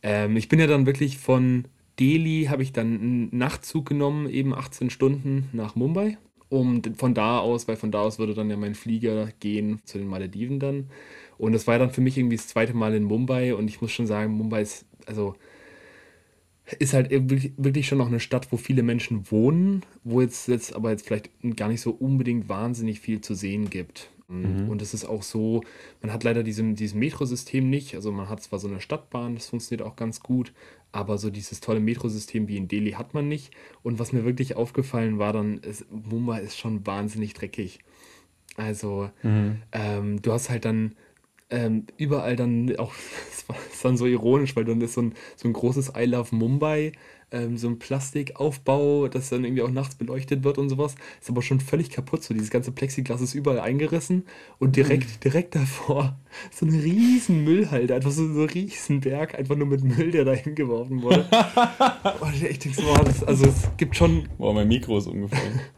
Ähm, ich bin ja dann wirklich von Delhi, habe ich dann einen Nachtzug genommen, eben 18 Stunden nach Mumbai. Um von da aus, weil von da aus würde dann ja mein Flieger gehen zu den Malediven dann. Und das war dann für mich irgendwie das zweite Mal in Mumbai und ich muss schon sagen, Mumbai ist, also ist halt wirklich schon noch eine Stadt, wo viele Menschen wohnen, wo jetzt, jetzt aber jetzt vielleicht gar nicht so unbedingt wahnsinnig viel zu sehen gibt. Mhm. Und es ist auch so, man hat leider diesem, dieses Metrosystem nicht. Also man hat zwar so eine Stadtbahn, das funktioniert auch ganz gut, aber so dieses tolle Metrosystem wie in Delhi hat man nicht. Und was mir wirklich aufgefallen war, dann ist, Mumbai ist schon wahnsinnig dreckig. Also mhm. ähm, du hast halt dann ähm, überall dann auch, es war, dann so ironisch, weil dann ist so ein, so ein großes I Love Mumbai ähm, so ein Plastikaufbau, das dann irgendwie auch nachts beleuchtet wird und sowas. Ist aber schon völlig kaputt. So dieses ganze Plexiglas ist überall eingerissen und direkt, mhm. direkt davor so ein riesen Müllhalde, einfach so, so ein riesen Berg, einfach nur mit Müll, der da hingeworfen wurde. und ich denke so, das, also es gibt schon. Boah, mein Mikro ist umgefallen.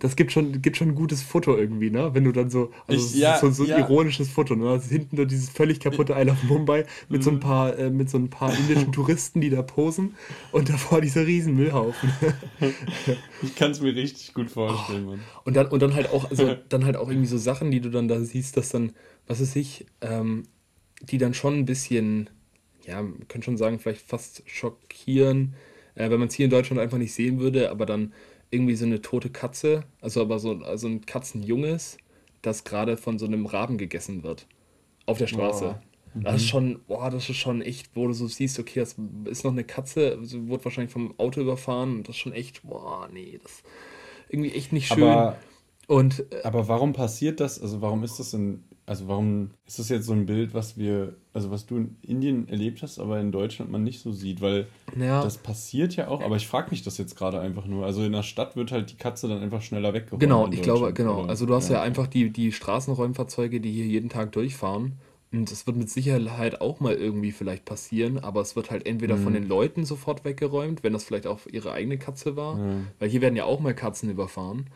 Das gibt schon, gibt schon ein gutes Foto irgendwie, ne? Wenn du dann so, also ich, ja, so, so ein ja. ironisches Foto, ne? Also hinten da dieses völlig kaputte Isle of Mumbai mit so ein mhm. paar, äh, mit so ein paar indischen Touristen, die da posen und davor dieser riesen Müllhaufen. ich kann es mir richtig gut vorstellen, oh. Mann. Und dann, und dann halt auch, also dann halt auch irgendwie so Sachen, die du dann da siehst, dass dann, was weiß ich, ähm, die dann schon ein bisschen, ja, man könnte schon sagen, vielleicht fast schockieren, äh, wenn man es hier in Deutschland einfach nicht sehen würde, aber dann irgendwie so eine tote Katze, also aber so also ein Katzenjunges, das gerade von so einem Raben gegessen wird. Auf der Straße. Oh. Das ist mhm. schon, boah, das ist schon echt, wo du so siehst, okay, das ist noch eine Katze, also wurde wahrscheinlich vom Auto überfahren und das ist schon echt, boah, nee, das ist irgendwie echt nicht schön. Aber, und, äh, aber warum passiert das? Also warum ist das in also warum ist das jetzt so ein Bild, was wir, also was du in Indien erlebt hast, aber in Deutschland man nicht so sieht? Weil ja. das passiert ja auch, aber ich frage mich das jetzt gerade einfach nur. Also in der Stadt wird halt die Katze dann einfach schneller weggeräumt. Genau, ich glaube, genau. Also du hast ja, ja einfach die, die Straßenräumfahrzeuge, die hier jeden Tag durchfahren. Und das wird mit Sicherheit auch mal irgendwie vielleicht passieren, aber es wird halt entweder mhm. von den Leuten sofort weggeräumt, wenn das vielleicht auch ihre eigene Katze war, mhm. weil hier werden ja auch mal Katzen überfahren.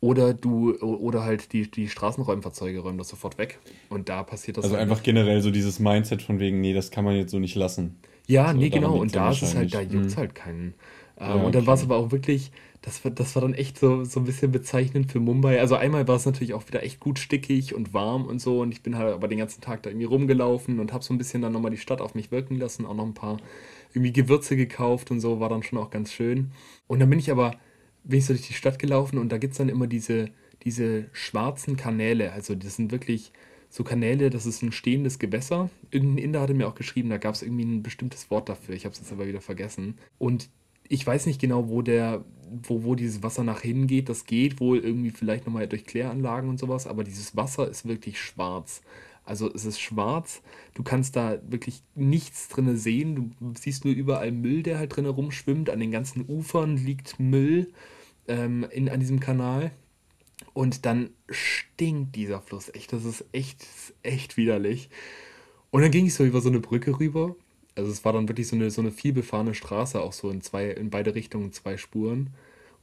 Oder du, oder halt die, die Straßenräumfahrzeuge räumen das sofort weg. Und da passiert das. Also halt einfach nicht. generell so dieses Mindset von wegen, nee, das kann man jetzt so nicht lassen. Ja, so, nee, genau. Und da ist es halt, da juckt es mhm. halt keinen. Ähm, ja, und dann war es aber auch wirklich, das war, das war dann echt so, so ein bisschen bezeichnend für Mumbai. Also einmal war es natürlich auch wieder echt gut stickig und warm und so. Und ich bin halt aber den ganzen Tag da irgendwie rumgelaufen und habe so ein bisschen dann nochmal die Stadt auf mich wirken lassen. Auch noch ein paar irgendwie Gewürze gekauft und so, war dann schon auch ganz schön. Und dann bin ich aber bin ich so durch die Stadt gelaufen und da gibt es dann immer diese, diese schwarzen Kanäle. Also das sind wirklich so Kanäle, das ist ein stehendes Gewässer. Irgendein Inder hatte mir auch geschrieben, da gab es irgendwie ein bestimmtes Wort dafür. Ich habe es jetzt aber wieder vergessen. Und ich weiß nicht genau, wo der, wo, wo dieses Wasser nach hingeht. Das geht wohl irgendwie vielleicht nochmal durch Kläranlagen und sowas, aber dieses Wasser ist wirklich schwarz. Also es ist schwarz, du kannst da wirklich nichts drin sehen, du siehst nur überall Müll, der halt drin rumschwimmt, an den ganzen Ufern liegt Müll ähm, in, an diesem Kanal und dann stinkt dieser Fluss echt, das ist echt, echt widerlich. Und dann ging ich so über so eine Brücke rüber, also es war dann wirklich so eine, so eine vielbefahrene Straße, auch so in, zwei, in beide Richtungen zwei Spuren.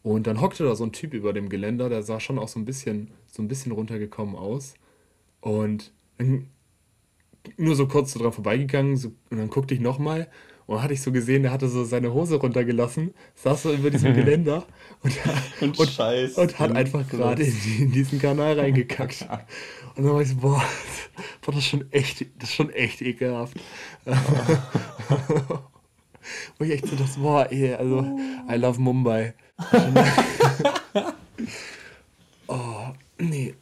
Und dann hockte da so ein Typ über dem Geländer, der sah schon auch so ein bisschen, so ein bisschen runtergekommen aus. Und nur so kurz so dran vorbeigegangen so, und dann guckte ich nochmal und hatte ich so gesehen, der hatte so seine Hose runtergelassen, saß so über diesem Geländer und, und, und, und hat einfach gerade in, in, diesen Kanal reingekackt. und dann war ich so, boah, das ist schon echt, das ist schon echt ekelhaft. Wo ich echt so dachte, boah, ey, also, I love Mumbai. oh, nee.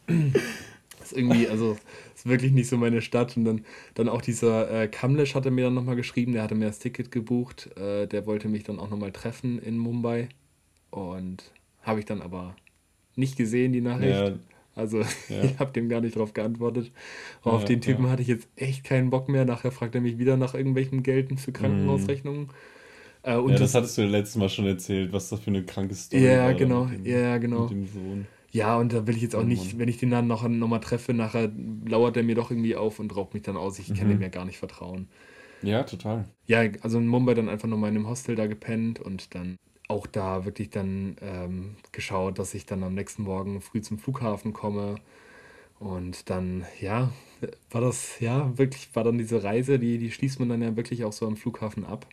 Das ist irgendwie, also ist wirklich nicht so meine Stadt. Und dann, dann auch dieser äh, Kamlesh hatte mir dann nochmal geschrieben, der hatte mir das Ticket gebucht. Äh, der wollte mich dann auch nochmal treffen in Mumbai. Und habe ich dann aber nicht gesehen, die Nachricht. Ja. Also ja. ich habe dem gar nicht drauf geantwortet. Ja, auf den Typen hatte ich jetzt echt keinen Bock mehr. Nachher fragt er mich wieder nach irgendwelchen Gelden für Krankenhausrechnungen. Mhm. Äh, ja, das, das hattest du letztes Mal schon erzählt, was das für eine kranke Story ja, war. Genau, dem, ja, genau. Mit dem Sohn. Ja, und da will ich jetzt auch oh, nicht, wenn ich den dann noch, noch mal treffe, nachher lauert er mir doch irgendwie auf und raubt mich dann aus. Ich mhm. kann dem ja gar nicht vertrauen. Ja, total. Ja, also in Mumbai dann einfach nochmal in einem Hostel da gepennt und dann auch da wirklich dann ähm, geschaut, dass ich dann am nächsten Morgen früh zum Flughafen komme. Und dann, ja, war das, ja, wirklich, war dann diese Reise, die, die schließt man dann ja wirklich auch so am Flughafen ab.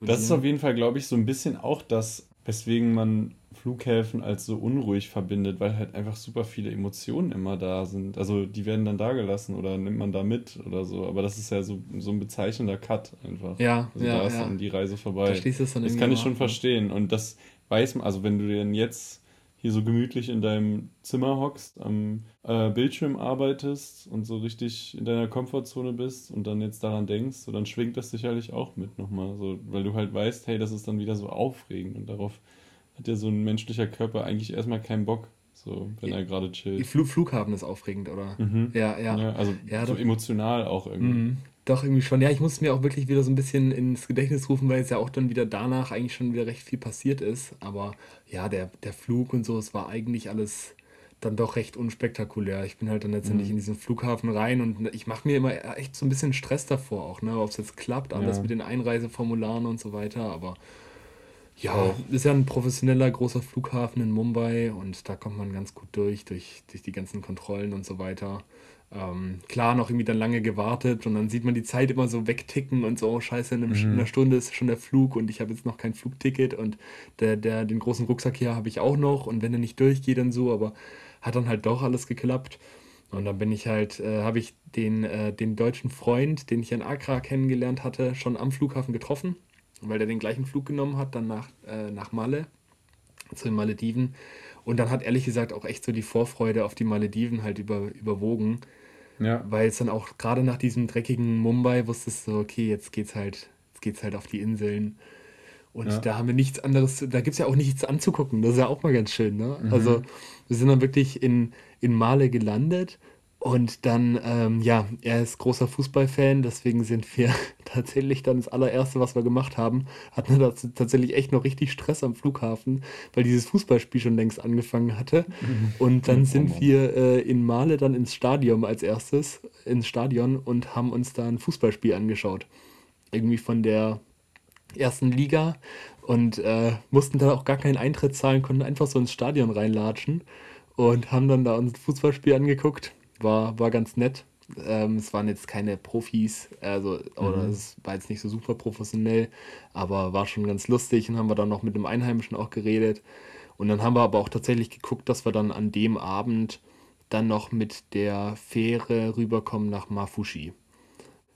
Das ist auf jeden Fall, glaube ich, so ein bisschen auch das, weswegen man Flughäfen als so unruhig verbindet, weil halt einfach super viele Emotionen immer da sind. Also die werden dann da gelassen oder nimmt man da mit oder so. Aber das ist ja so, so ein bezeichnender Cut einfach. Ja, also ja, da ist ja. dann die Reise vorbei. Da schließt es dann das kann ich schon verstehen. Und das weiß man, also wenn du denn jetzt hier so gemütlich in deinem Zimmer hockst, am äh, Bildschirm arbeitest und so richtig in deiner Komfortzone bist und dann jetzt daran denkst, so, dann schwingt das sicherlich auch mit nochmal. So, weil du halt weißt, hey, das ist dann wieder so aufregend und darauf hat ja so ein menschlicher Körper eigentlich erstmal keinen Bock, so wenn er gerade chillt. Flug Flughafen ist aufregend, oder? Mhm. Ja, ja. ja also ja, so emotional auch irgendwie. Mhm. Doch, irgendwie schon. Ja, ich muss mir auch wirklich wieder so ein bisschen ins Gedächtnis rufen, weil es ja auch dann wieder danach eigentlich schon wieder recht viel passiert ist. Aber ja, der, der Flug und so, es war eigentlich alles dann doch recht unspektakulär. Ich bin halt dann letztendlich mhm. in diesen Flughafen rein und ich mache mir immer echt so ein bisschen Stress davor auch, ne? Ob es jetzt klappt, alles ja. mit den Einreiseformularen und so weiter. Aber ja, ist ja ein professioneller großer Flughafen in Mumbai und da kommt man ganz gut durch, durch, durch die ganzen Kontrollen und so weiter. Ähm, klar, noch irgendwie dann lange gewartet und dann sieht man die Zeit immer so wegticken und so, oh, scheiße, in, einem, mhm. in einer Stunde ist schon der Flug und ich habe jetzt noch kein Flugticket und der, der, den großen Rucksack hier habe ich auch noch und wenn der nicht durchgeht dann so, aber hat dann halt doch alles geklappt. Und dann bin ich halt, äh, habe ich den, äh, den deutschen Freund, den ich in Accra kennengelernt hatte, schon am Flughafen getroffen weil der den gleichen Flug genommen hat, dann nach, äh, nach Malle, zu den Malediven. Und dann hat ehrlich gesagt auch echt so die Vorfreude auf die Malediven halt über, überwogen. Ja. Weil es dann auch gerade nach diesem dreckigen Mumbai wusstest du, so, okay, jetzt geht's halt, jetzt geht's halt auf die Inseln. Und ja. da haben wir nichts anderes, da gibt es ja auch nichts anzugucken. Das ist ja auch mal ganz schön, ne? Mhm. Also wir sind dann wirklich in, in Male gelandet und dann, ähm, ja, er ist großer Fußballfan, deswegen sind wir tatsächlich dann das allererste, was wir gemacht haben, hatten wir tatsächlich echt noch richtig Stress am Flughafen, weil dieses Fußballspiel schon längst angefangen hatte. Und dann sind wir äh, in Male dann ins Stadion als erstes, ins Stadion und haben uns da ein Fußballspiel angeschaut. Irgendwie von der ersten Liga und äh, mussten dann auch gar keinen Eintritt zahlen, konnten einfach so ins Stadion reinlatschen und haben dann da uns ein Fußballspiel angeguckt war, war ganz nett. Ähm, es waren jetzt keine Profis, also, oder mhm. es war jetzt nicht so super professionell, aber war schon ganz lustig und haben wir dann noch mit einem Einheimischen auch geredet. Und dann haben wir aber auch tatsächlich geguckt, dass wir dann an dem Abend dann noch mit der Fähre rüberkommen nach Mafushi.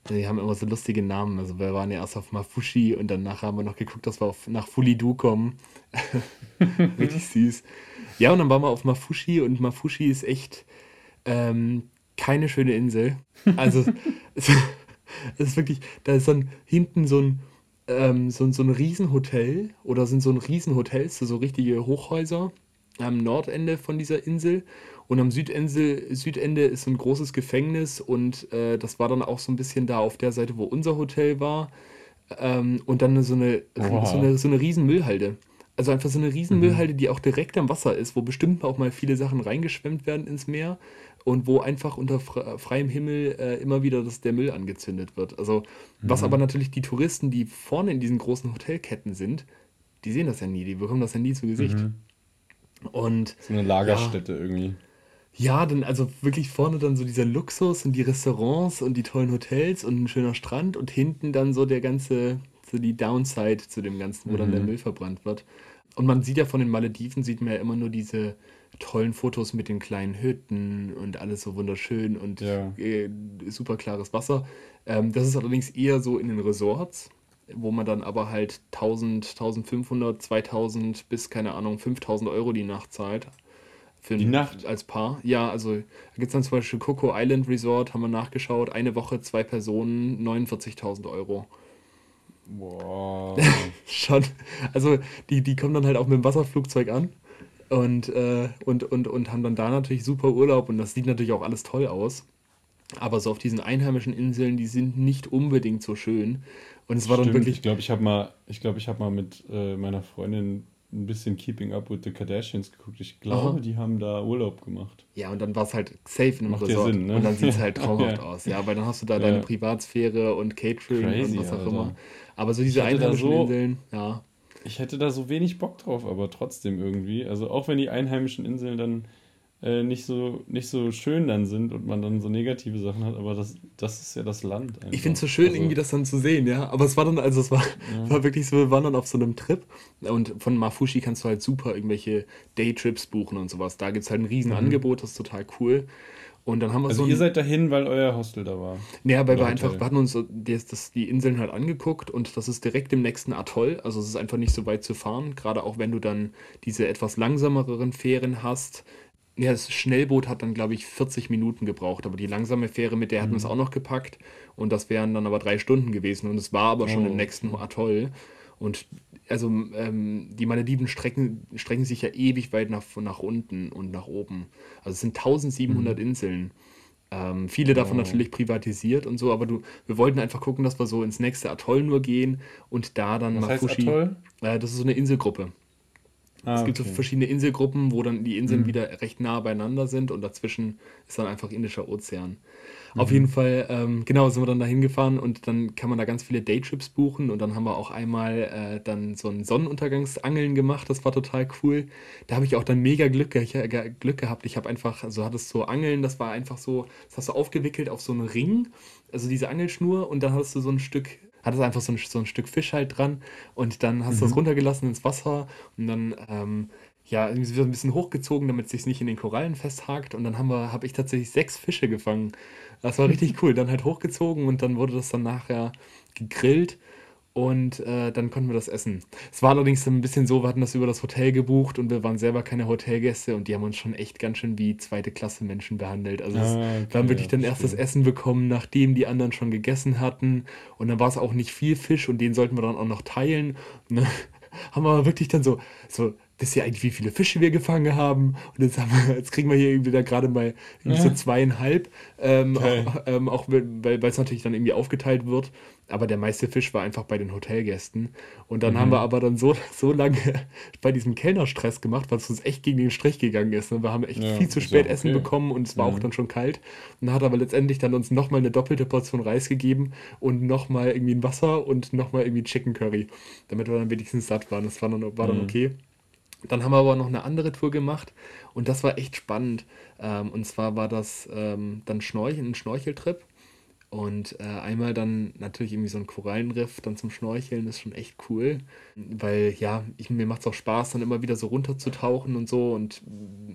Die haben immer so lustige Namen. Also wir waren ja erst auf Mafushi und danach haben wir noch geguckt, dass wir auf, nach Fulidu kommen. Richtig süß. Ja, und dann waren wir auf Mafushi und Mafushi ist echt, ähm, keine schöne Insel. Also es, ist wirklich, da ist dann hinten so ein, ähm, so, so ein Riesenhotel oder sind so ein Riesenhotels, so, so richtige Hochhäuser am Nordende von dieser Insel. Und am Südinsel, Südende ist so ein großes Gefängnis und äh, das war dann auch so ein bisschen da auf der Seite, wo unser Hotel war. Ähm, und dann so eine, wow. so eine, so eine riesen Müllhalde. Also einfach so eine riesen mhm. Müllhalde, die auch direkt am Wasser ist, wo bestimmt auch mal viele Sachen reingeschwemmt werden ins Meer und wo einfach unter freiem Himmel äh, immer wieder das, der Müll angezündet wird. Also, was mhm. aber natürlich die Touristen, die vorne in diesen großen Hotelketten sind, die sehen das ja nie, die bekommen das ja nie zu Gesicht. Mhm. Und so eine Lagerstätte ja, irgendwie. Ja, dann also wirklich vorne dann so dieser Luxus und die Restaurants und die tollen Hotels und ein schöner Strand und hinten dann so der ganze, so die Downside zu dem Ganzen, wo mhm. dann der mhm. Müll verbrannt wird. Und man sieht ja von den Malediven, sieht man ja immer nur diese, tollen Fotos mit den kleinen Hütten und alles so wunderschön und ja. äh, super klares Wasser. Ähm, das ist allerdings eher so in den Resorts, wo man dann aber halt 1000, 1500, 2000 bis, keine Ahnung, 5000 Euro die Nacht zahlt. Für die Nacht? Als Paar. Ja, also da gibt es dann zum Beispiel Coco Island Resort, haben wir nachgeschaut, eine Woche, zwei Personen, 49.000 Euro. Wow. Schon. Also die, die kommen dann halt auch mit dem Wasserflugzeug an und, äh, und, und, und haben dann da natürlich super Urlaub und das sieht natürlich auch alles toll aus. Aber so auf diesen einheimischen Inseln, die sind nicht unbedingt so schön. Und es war Stimmt, dann wirklich. Ich glaube, ich habe mal, ich ich habe mal mit äh, meiner Freundin ein bisschen Keeping Up with the Kardashians geguckt. Ich glaube, Aha. die haben da Urlaub gemacht. Ja, und dann war es halt safe in einem Macht Resort. Sinn, ne? Und dann sieht es halt traumhaft ja. aus. Ja, weil dann hast du da ja. deine Privatsphäre und Catering Crazy, und was auch Alter. immer. Aber so diese einheimischen so, Inseln, ja. Ich hätte da so wenig Bock drauf, aber trotzdem irgendwie. Also auch wenn die einheimischen Inseln dann äh, nicht, so, nicht so schön dann sind und man dann so negative Sachen hat, aber das, das ist ja das Land. Einfach. Ich finde es so schön, also, irgendwie das dann zu sehen, ja. Aber es war dann, also es war, ja. war wirklich so, wir waren dann auf so einem Trip und von Mafushi kannst du halt super irgendwelche Daytrips buchen und sowas. Da gibt es halt ein riesen mhm. Angebot, das ist total cool. Und dann haben wir also so. Ein, ihr seid dahin, weil euer Hostel da war. Ja, weil wir einfach, wir hatten uns das, das, die Inseln halt angeguckt und das ist direkt im nächsten Atoll. Also es ist einfach nicht so weit zu fahren. Gerade auch wenn du dann diese etwas langsameren Fähren hast, ja, das Schnellboot hat dann, glaube ich, 40 Minuten gebraucht, aber die langsame Fähre, mit der hatten wir es mhm. auch noch gepackt und das wären dann aber drei Stunden gewesen und es war aber schon oh. im nächsten Atoll. Und also ähm, die Malediven strecken, strecken sich ja ewig weit nach, nach unten und nach oben. Also es sind 1700 mhm. Inseln. Ähm, viele davon oh. natürlich privatisiert und so, aber du, wir wollten einfach gucken, dass wir so ins nächste Atoll nur gehen und da dann Was Mafushi. Heißt Atoll? Äh, das ist so eine Inselgruppe. Ah, es gibt okay. so verschiedene Inselgruppen, wo dann die Inseln mhm. wieder recht nah beieinander sind und dazwischen ist dann einfach Indischer Ozean. Mhm. Auf jeden Fall, ähm, genau, sind wir dann da hingefahren und dann kann man da ganz viele Daytrips buchen und dann haben wir auch einmal äh, dann so ein Sonnenuntergangsangeln gemacht, das war total cool. Da habe ich auch dann mega Glück, ge Glück gehabt. Ich habe einfach, also hattest so Angeln, das war einfach so, das hast du aufgewickelt auf so einen Ring, also diese Angelschnur und dann hast du so ein Stück hattest einfach so ein, so ein Stück Fisch halt dran und dann hast mhm. du das runtergelassen ins Wasser und dann ähm, ja, irgendwie so ein bisschen hochgezogen, damit es sich nicht in den Korallen festhakt und dann haben wir, habe ich tatsächlich sechs Fische gefangen. Das war richtig cool. Dann halt hochgezogen und dann wurde das dann nachher gegrillt und äh, dann konnten wir das essen. Es war allerdings ein bisschen so, wir hatten das über das Hotel gebucht und wir waren selber keine Hotelgäste und die haben uns schon echt ganz schön wie zweite Klasse Menschen behandelt. Also ah, okay, wir haben wirklich dann erst das Essen bekommen, nachdem die anderen schon gegessen hatten und dann war es auch nicht viel Fisch und den sollten wir dann auch noch teilen. Dann haben wir wirklich dann so, so wisst ihr eigentlich, wie viele Fische wir gefangen haben? Und jetzt, haben wir, jetzt kriegen wir hier irgendwie da gerade mal ja. so zweieinhalb, ähm, okay. auch, ähm, auch weil es natürlich dann irgendwie aufgeteilt wird. Aber der meiste Fisch war einfach bei den Hotelgästen. Und dann mhm. haben wir aber dann so, so lange bei diesem Kellnerstress gemacht, weil es uns echt gegen den Strich gegangen ist. Ne? Wir haben echt ja, viel zu spät okay. Essen bekommen und es war mhm. auch dann schon kalt. Und dann hat aber letztendlich dann uns nochmal eine doppelte Portion Reis gegeben und nochmal irgendwie ein Wasser und nochmal irgendwie Chicken Curry, damit wir dann wenigstens satt waren. Das war dann, war dann mhm. okay. Dann haben wir aber noch eine andere Tour gemacht und das war echt spannend. Ähm, und zwar war das ähm, dann Schnorcheln, ein Schnorcheltrip. Und äh, einmal dann natürlich irgendwie so ein Korallenriff dann zum Schnorcheln ist schon echt cool. Weil ja, ich, mir macht es auch Spaß, dann immer wieder so runterzutauchen und so. Und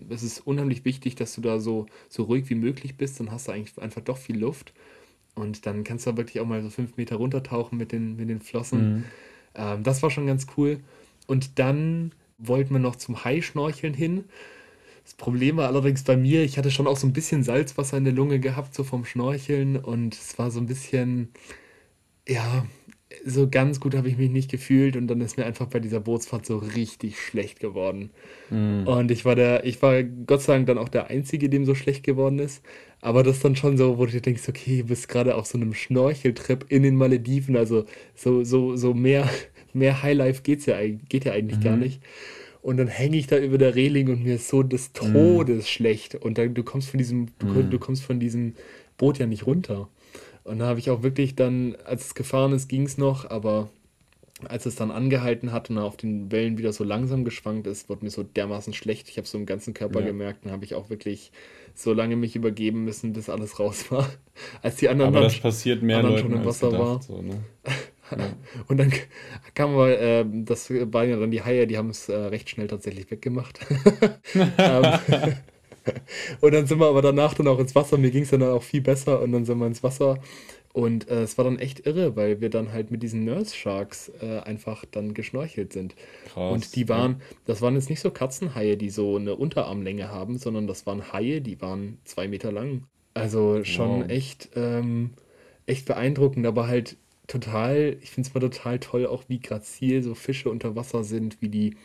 es ist unheimlich wichtig, dass du da so, so ruhig wie möglich bist. Dann hast du eigentlich einfach doch viel Luft. Und dann kannst du da wirklich auch mal so fünf Meter runtertauchen mit den, mit den Flossen. Mhm. Ähm, das war schon ganz cool. Und dann wollten wir noch zum Haischnorcheln hin. Das Problem war allerdings bei mir, ich hatte schon auch so ein bisschen Salzwasser in der Lunge gehabt, so vom Schnorcheln. Und es war so ein bisschen, ja, so ganz gut habe ich mich nicht gefühlt und dann ist mir einfach bei dieser Bootsfahrt so richtig schlecht geworden. Mm. Und ich war der, ich war Gott sei Dank dann auch der Einzige, dem so schlecht geworden ist. Aber das ist dann schon so, wo du denkst, okay, du bist gerade auf so einem Schnorcheltrip in den Malediven, also so, so, so mehr mehr Highlife geht's ja, geht ja eigentlich mhm. gar nicht. Und dann hänge ich da über der Reling und mir ist so des mhm. Todes mhm. schlecht. Und dann, du kommst von diesem, du, mhm. du kommst von diesem Boot ja nicht runter. Und da habe ich auch wirklich dann, als es gefahren ist, ging es noch, aber als es dann angehalten hat und auf den Wellen wieder so langsam geschwankt ist, wurde mir so dermaßen schlecht. Ich habe so im ganzen Körper ja. gemerkt, dann habe ich auch wirklich so lange mich übergeben müssen, bis alles raus war. Als die anderen, aber das passiert mehr Leuten schon im Wasser gedacht, war. So, ne? Und dann kam aber, äh, das waren ja dann die Haie, die haben es äh, recht schnell tatsächlich weggemacht. ähm, und dann sind wir aber danach dann auch ins Wasser. Mir ging es dann auch viel besser und dann sind wir ins Wasser. Und äh, es war dann echt irre, weil wir dann halt mit diesen Nurse Sharks äh, einfach dann geschnorchelt sind. Krass. Und die waren, das waren jetzt nicht so Katzenhaie, die so eine Unterarmlänge haben, sondern das waren Haie, die waren zwei Meter lang. Also schon wow. echt, ähm, echt beeindruckend, aber halt total, ich finde es mal total toll, auch wie grazil so Fische unter Wasser sind, wie die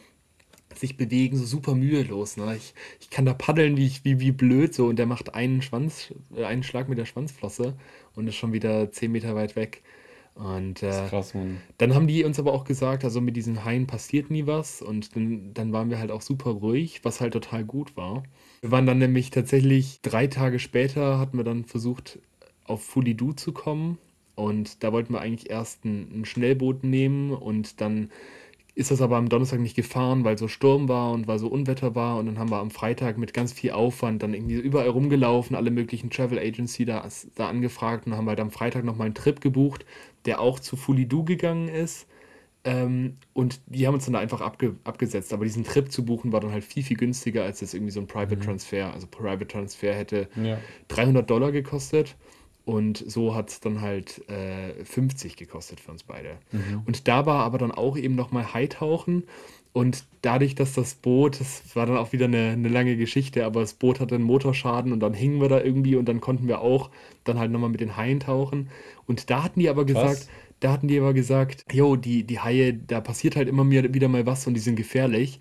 sich bewegen, so super mühelos. Ne? Ich, ich kann da paddeln wie, wie, wie blöd so und der macht einen Schwanz, äh, einen Schlag mit der Schwanzflosse und ist schon wieder zehn Meter weit weg. Und äh, krass, Mann. dann haben die uns aber auch gesagt, also mit diesen Haien passiert nie was und dann, dann waren wir halt auch super ruhig, was halt total gut war. Wir waren dann nämlich tatsächlich drei Tage später, hatten wir dann versucht, auf Fulidu zu kommen und da wollten wir eigentlich erst ein, ein Schnellboot nehmen und dann ist das aber am Donnerstag nicht gefahren, weil so Sturm war und weil so Unwetter war. Und dann haben wir am Freitag mit ganz viel Aufwand dann irgendwie überall rumgelaufen, alle möglichen Travel Agency da, da angefragt und haben halt am Freitag nochmal einen Trip gebucht, der auch zu Fulidu gegangen ist. Ähm, und die haben uns dann einfach abge abgesetzt. Aber diesen Trip zu buchen war dann halt viel, viel günstiger als jetzt irgendwie so ein Private mhm. Transfer. Also Private Transfer hätte ja. 300 Dollar gekostet. Und so hat es dann halt äh, 50 gekostet für uns beide. Mhm. Und da war aber dann auch eben nochmal Hightauchen. Und dadurch, dass das Boot, das war dann auch wieder eine, eine lange Geschichte, aber das Boot hatte einen Motorschaden und dann hingen wir da irgendwie und dann konnten wir auch dann halt nochmal mit den Haien tauchen. Und da hatten die aber gesagt, da hatten die aber gesagt, jo, die, die Haie, da passiert halt immer wieder mal was und die sind gefährlich.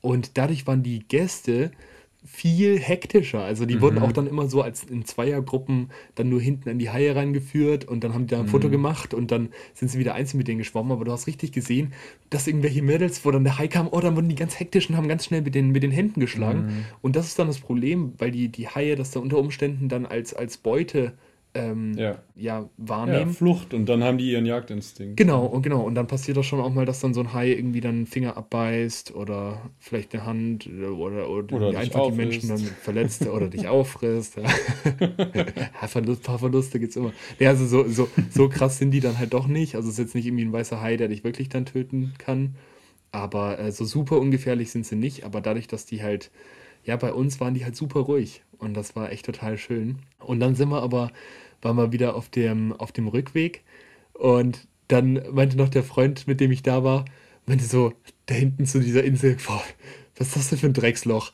Und dadurch waren die Gäste viel hektischer. Also die mhm. wurden auch dann immer so als in Zweiergruppen dann nur hinten an die Haie reingeführt und dann haben die da ein mhm. Foto gemacht und dann sind sie wieder einzeln mit denen geschwommen. Aber du hast richtig gesehen, dass irgendwelche Mädels, wo dann der Hai kam, oh, dann wurden die ganz hektisch und haben ganz schnell mit den, mit den Händen geschlagen. Mhm. Und das ist dann das Problem, weil die, die Haie das da unter Umständen dann als, als Beute ähm, ja. ja. wahrnehmen. Ja, Flucht und dann haben die ihren Jagdinstinkt. Genau, und genau. Und dann passiert das schon auch mal, dass dann so ein Hai irgendwie dann einen Finger abbeißt oder vielleicht eine Hand oder, oder, oder einfach die Menschen dann verletzt oder dich auffrisst. ja, Verlust, ein paar Verluste gibt es immer. Ja, also so, so, so krass sind die dann halt doch nicht. Also es ist jetzt nicht irgendwie ein weißer Hai, der dich wirklich dann töten kann. Aber äh, so super ungefährlich sind sie nicht. Aber dadurch, dass die halt, ja, bei uns waren die halt super ruhig. Und das war echt total schön. Und dann sind wir aber waren wir wieder auf dem, auf dem Rückweg. Und dann meinte noch der Freund, mit dem ich da war, meinte so, da hinten zu dieser Insel, boah, was ist das denn für ein Drecksloch?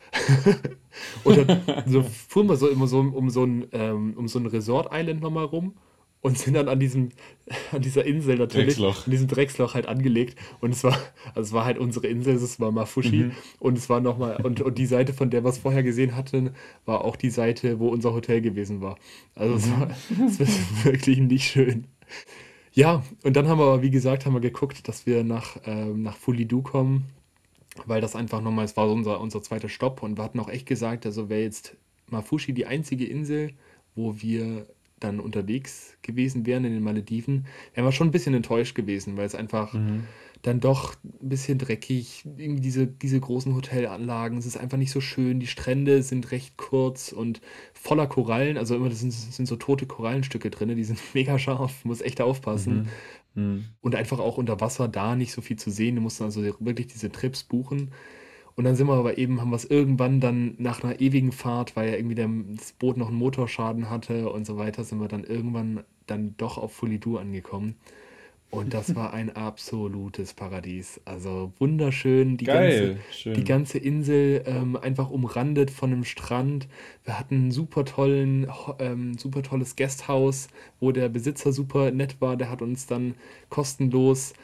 und dann so fuhren wir so immer so um so ein, ähm, um so ein Resort-Island nochmal rum und sind dann an diesem, an dieser Insel natürlich, Drecksloch. an diesem Drecksloch halt angelegt. Und es war, also es war halt unsere Insel, es war Mafushi. Mhm. Und es war nochmal, und, und die Seite, von der wir es vorher gesehen hatten, war auch die Seite, wo unser Hotel gewesen war. Also es, mhm. war, es war wirklich nicht schön. Ja, und dann haben wir aber, wie gesagt, haben wir geguckt, dass wir nach, ähm, nach Fulidu kommen, weil das einfach nochmal, es war unser, unser zweiter Stopp und wir hatten auch echt gesagt, also wäre jetzt Mafushi die einzige Insel, wo wir dann unterwegs gewesen wären in den Malediven, wären wir schon ein bisschen enttäuscht gewesen, weil es einfach mhm. dann doch ein bisschen dreckig, irgendwie diese, diese großen Hotelanlagen, es ist einfach nicht so schön, die Strände sind recht kurz und voller Korallen, also immer das sind, sind so tote Korallenstücke drin, die sind mega scharf, muss echt aufpassen. Mhm. Mhm. Und einfach auch unter Wasser da nicht so viel zu sehen, du musst also wirklich diese Trips buchen. Und dann sind wir aber eben, haben wir es irgendwann dann nach einer ewigen Fahrt, weil ja irgendwie der, das Boot noch einen Motorschaden hatte und so weiter, sind wir dann irgendwann dann doch auf Fulidu angekommen. Und das war ein absolutes Paradies. Also wunderschön. Die, Geil, ganze, schön. die ganze Insel ähm, einfach umrandet von einem Strand. Wir hatten ein super, tollen, ähm, super tolles Gasthaus, wo der Besitzer super nett war. Der hat uns dann kostenlos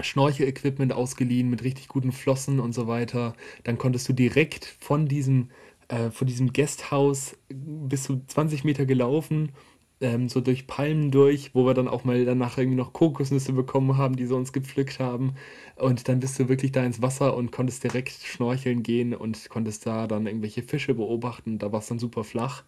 Schnorchel-Equipment ausgeliehen mit richtig guten Flossen und so weiter. Dann konntest du direkt von diesem, äh, von diesem Guesthouse bis zu 20 Meter gelaufen, ähm, so durch Palmen durch, wo wir dann auch mal danach irgendwie noch Kokosnüsse bekommen haben, die sie uns gepflückt haben. Und dann bist du wirklich da ins Wasser und konntest direkt schnorcheln gehen und konntest da dann irgendwelche Fische beobachten. Da war es dann super flach,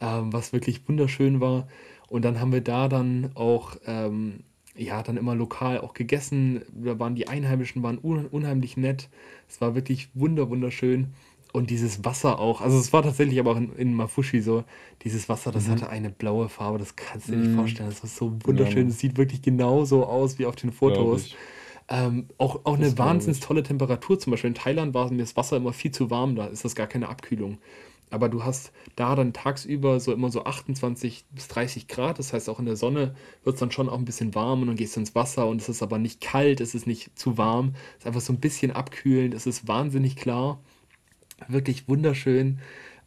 ähm, was wirklich wunderschön war. Und dann haben wir da dann auch ähm, ja, dann immer lokal auch gegessen. Da waren die Einheimischen waren un unheimlich nett. Es war wirklich wunder wunderschön. Und dieses Wasser auch, also es war tatsächlich aber auch in, in Mafushi so, dieses Wasser, das mhm. hatte eine blaue Farbe, das kannst du dir nicht mhm. vorstellen. Das war so wunderschön. Es ja. sieht wirklich genauso aus wie auf den Fotos. Ähm, auch auch eine wahnsinnig tolle Temperatur. Zum Beispiel in Thailand war mir das Wasser immer viel zu warm, da ist das gar keine Abkühlung aber du hast da dann tagsüber so immer so 28 bis 30 Grad, das heißt auch in der Sonne wird es dann schon auch ein bisschen warm und dann gehst du ins Wasser und es ist aber nicht kalt, es ist nicht zu warm, es ist einfach so ein bisschen abkühlend, es ist wahnsinnig klar, wirklich wunderschön.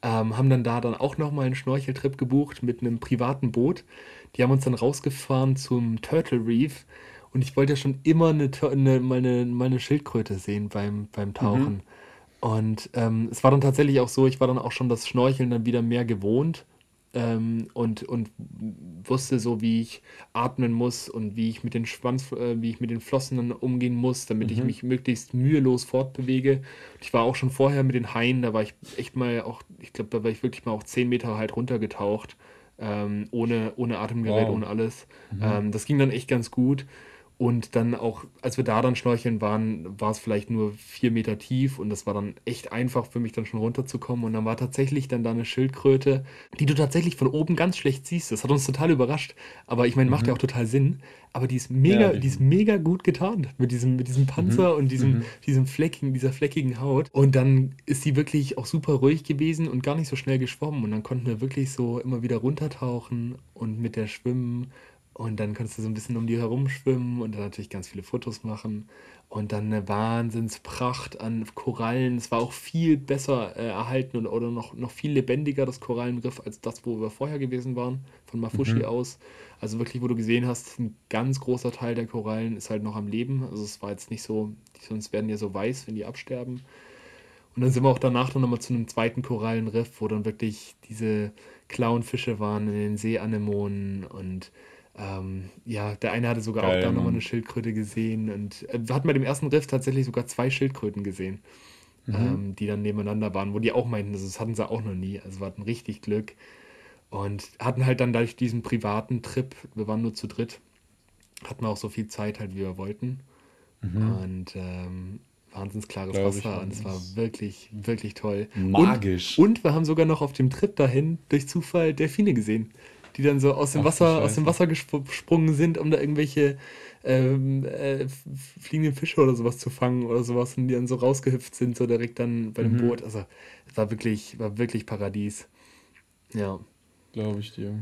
Ähm, haben dann da dann auch nochmal einen Schnorcheltrip gebucht mit einem privaten Boot. Die haben uns dann rausgefahren zum Turtle Reef und ich wollte ja schon immer eine, eine, meine, meine Schildkröte sehen beim, beim Tauchen. Mhm. Und ähm, es war dann tatsächlich auch so, ich war dann auch schon das Schnorcheln dann wieder mehr gewohnt. ähm, und, und wusste so, wie ich atmen muss und wie ich mit den Schwanz, äh, wie ich mit den Flossen dann umgehen muss, damit mhm. ich mich möglichst mühelos fortbewege. Ich war auch schon vorher mit den Haien, da war ich echt mal auch, ich glaube, da war ich wirklich mal auch 10 Meter halt runtergetaucht. Ähm, ohne, ohne Atemgerät, wow. ohne alles. Mhm. Ähm, das ging dann echt ganz gut. Und dann auch, als wir da dann schnorcheln waren, war es vielleicht nur vier Meter tief und das war dann echt einfach für mich dann schon runterzukommen. Und dann war tatsächlich dann da eine Schildkröte, die du tatsächlich von oben ganz schlecht siehst. Das hat uns total überrascht. Aber ich meine, macht mhm. ja auch total Sinn. Aber die ist mega, ja, die ist mega gut getarnt mit diesem, mit diesem Panzer mhm. und diesem, mhm. diesem fleckigen, dieser fleckigen Haut. Und dann ist sie wirklich auch super ruhig gewesen und gar nicht so schnell geschwommen. Und dann konnten wir wirklich so immer wieder runtertauchen und mit der schwimmen und dann konntest du so ein bisschen um die herum schwimmen und dann natürlich ganz viele Fotos machen. Und dann eine Wahnsinnspracht an Korallen. Es war auch viel besser äh, erhalten oder, oder noch, noch viel lebendiger, das Korallenriff, als das, wo wir vorher gewesen waren, von Mafushi mhm. aus. Also wirklich, wo du gesehen hast, ein ganz großer Teil der Korallen ist halt noch am Leben. Also es war jetzt nicht so, sonst werden ja so weiß, wenn die absterben. Und dann sind wir auch danach dann nochmal zu einem zweiten Korallenriff, wo dann wirklich diese Clownfische waren in den Seeanemonen und ähm, ja, der eine hatte sogar Geil, auch da nochmal eine Schildkröte gesehen und äh, hat bei dem ersten Riff tatsächlich sogar zwei Schildkröten gesehen, mhm. ähm, die dann nebeneinander waren, wo die auch meinten, das hatten sie auch noch nie. Also wir hatten richtig Glück und hatten halt dann durch diesen privaten Trip, wir waren nur zu dritt, hatten wir auch so viel Zeit halt, wie wir wollten. Mhm. Und ähm, wahnsinns klares Wasser und es war wirklich, wirklich toll. Magisch. Und, und wir haben sogar noch auf dem Trip dahin durch Zufall Delfine gesehen die dann so aus dem Ach, Wasser, aus dem Wasser gesprungen sind, um da irgendwelche ähm, äh, fliegenden Fische oder sowas zu fangen oder sowas und die dann so rausgehüpft sind, so direkt dann bei dem mhm. Boot. Also es war wirklich, war wirklich Paradies. Ja. Glaube ich dir.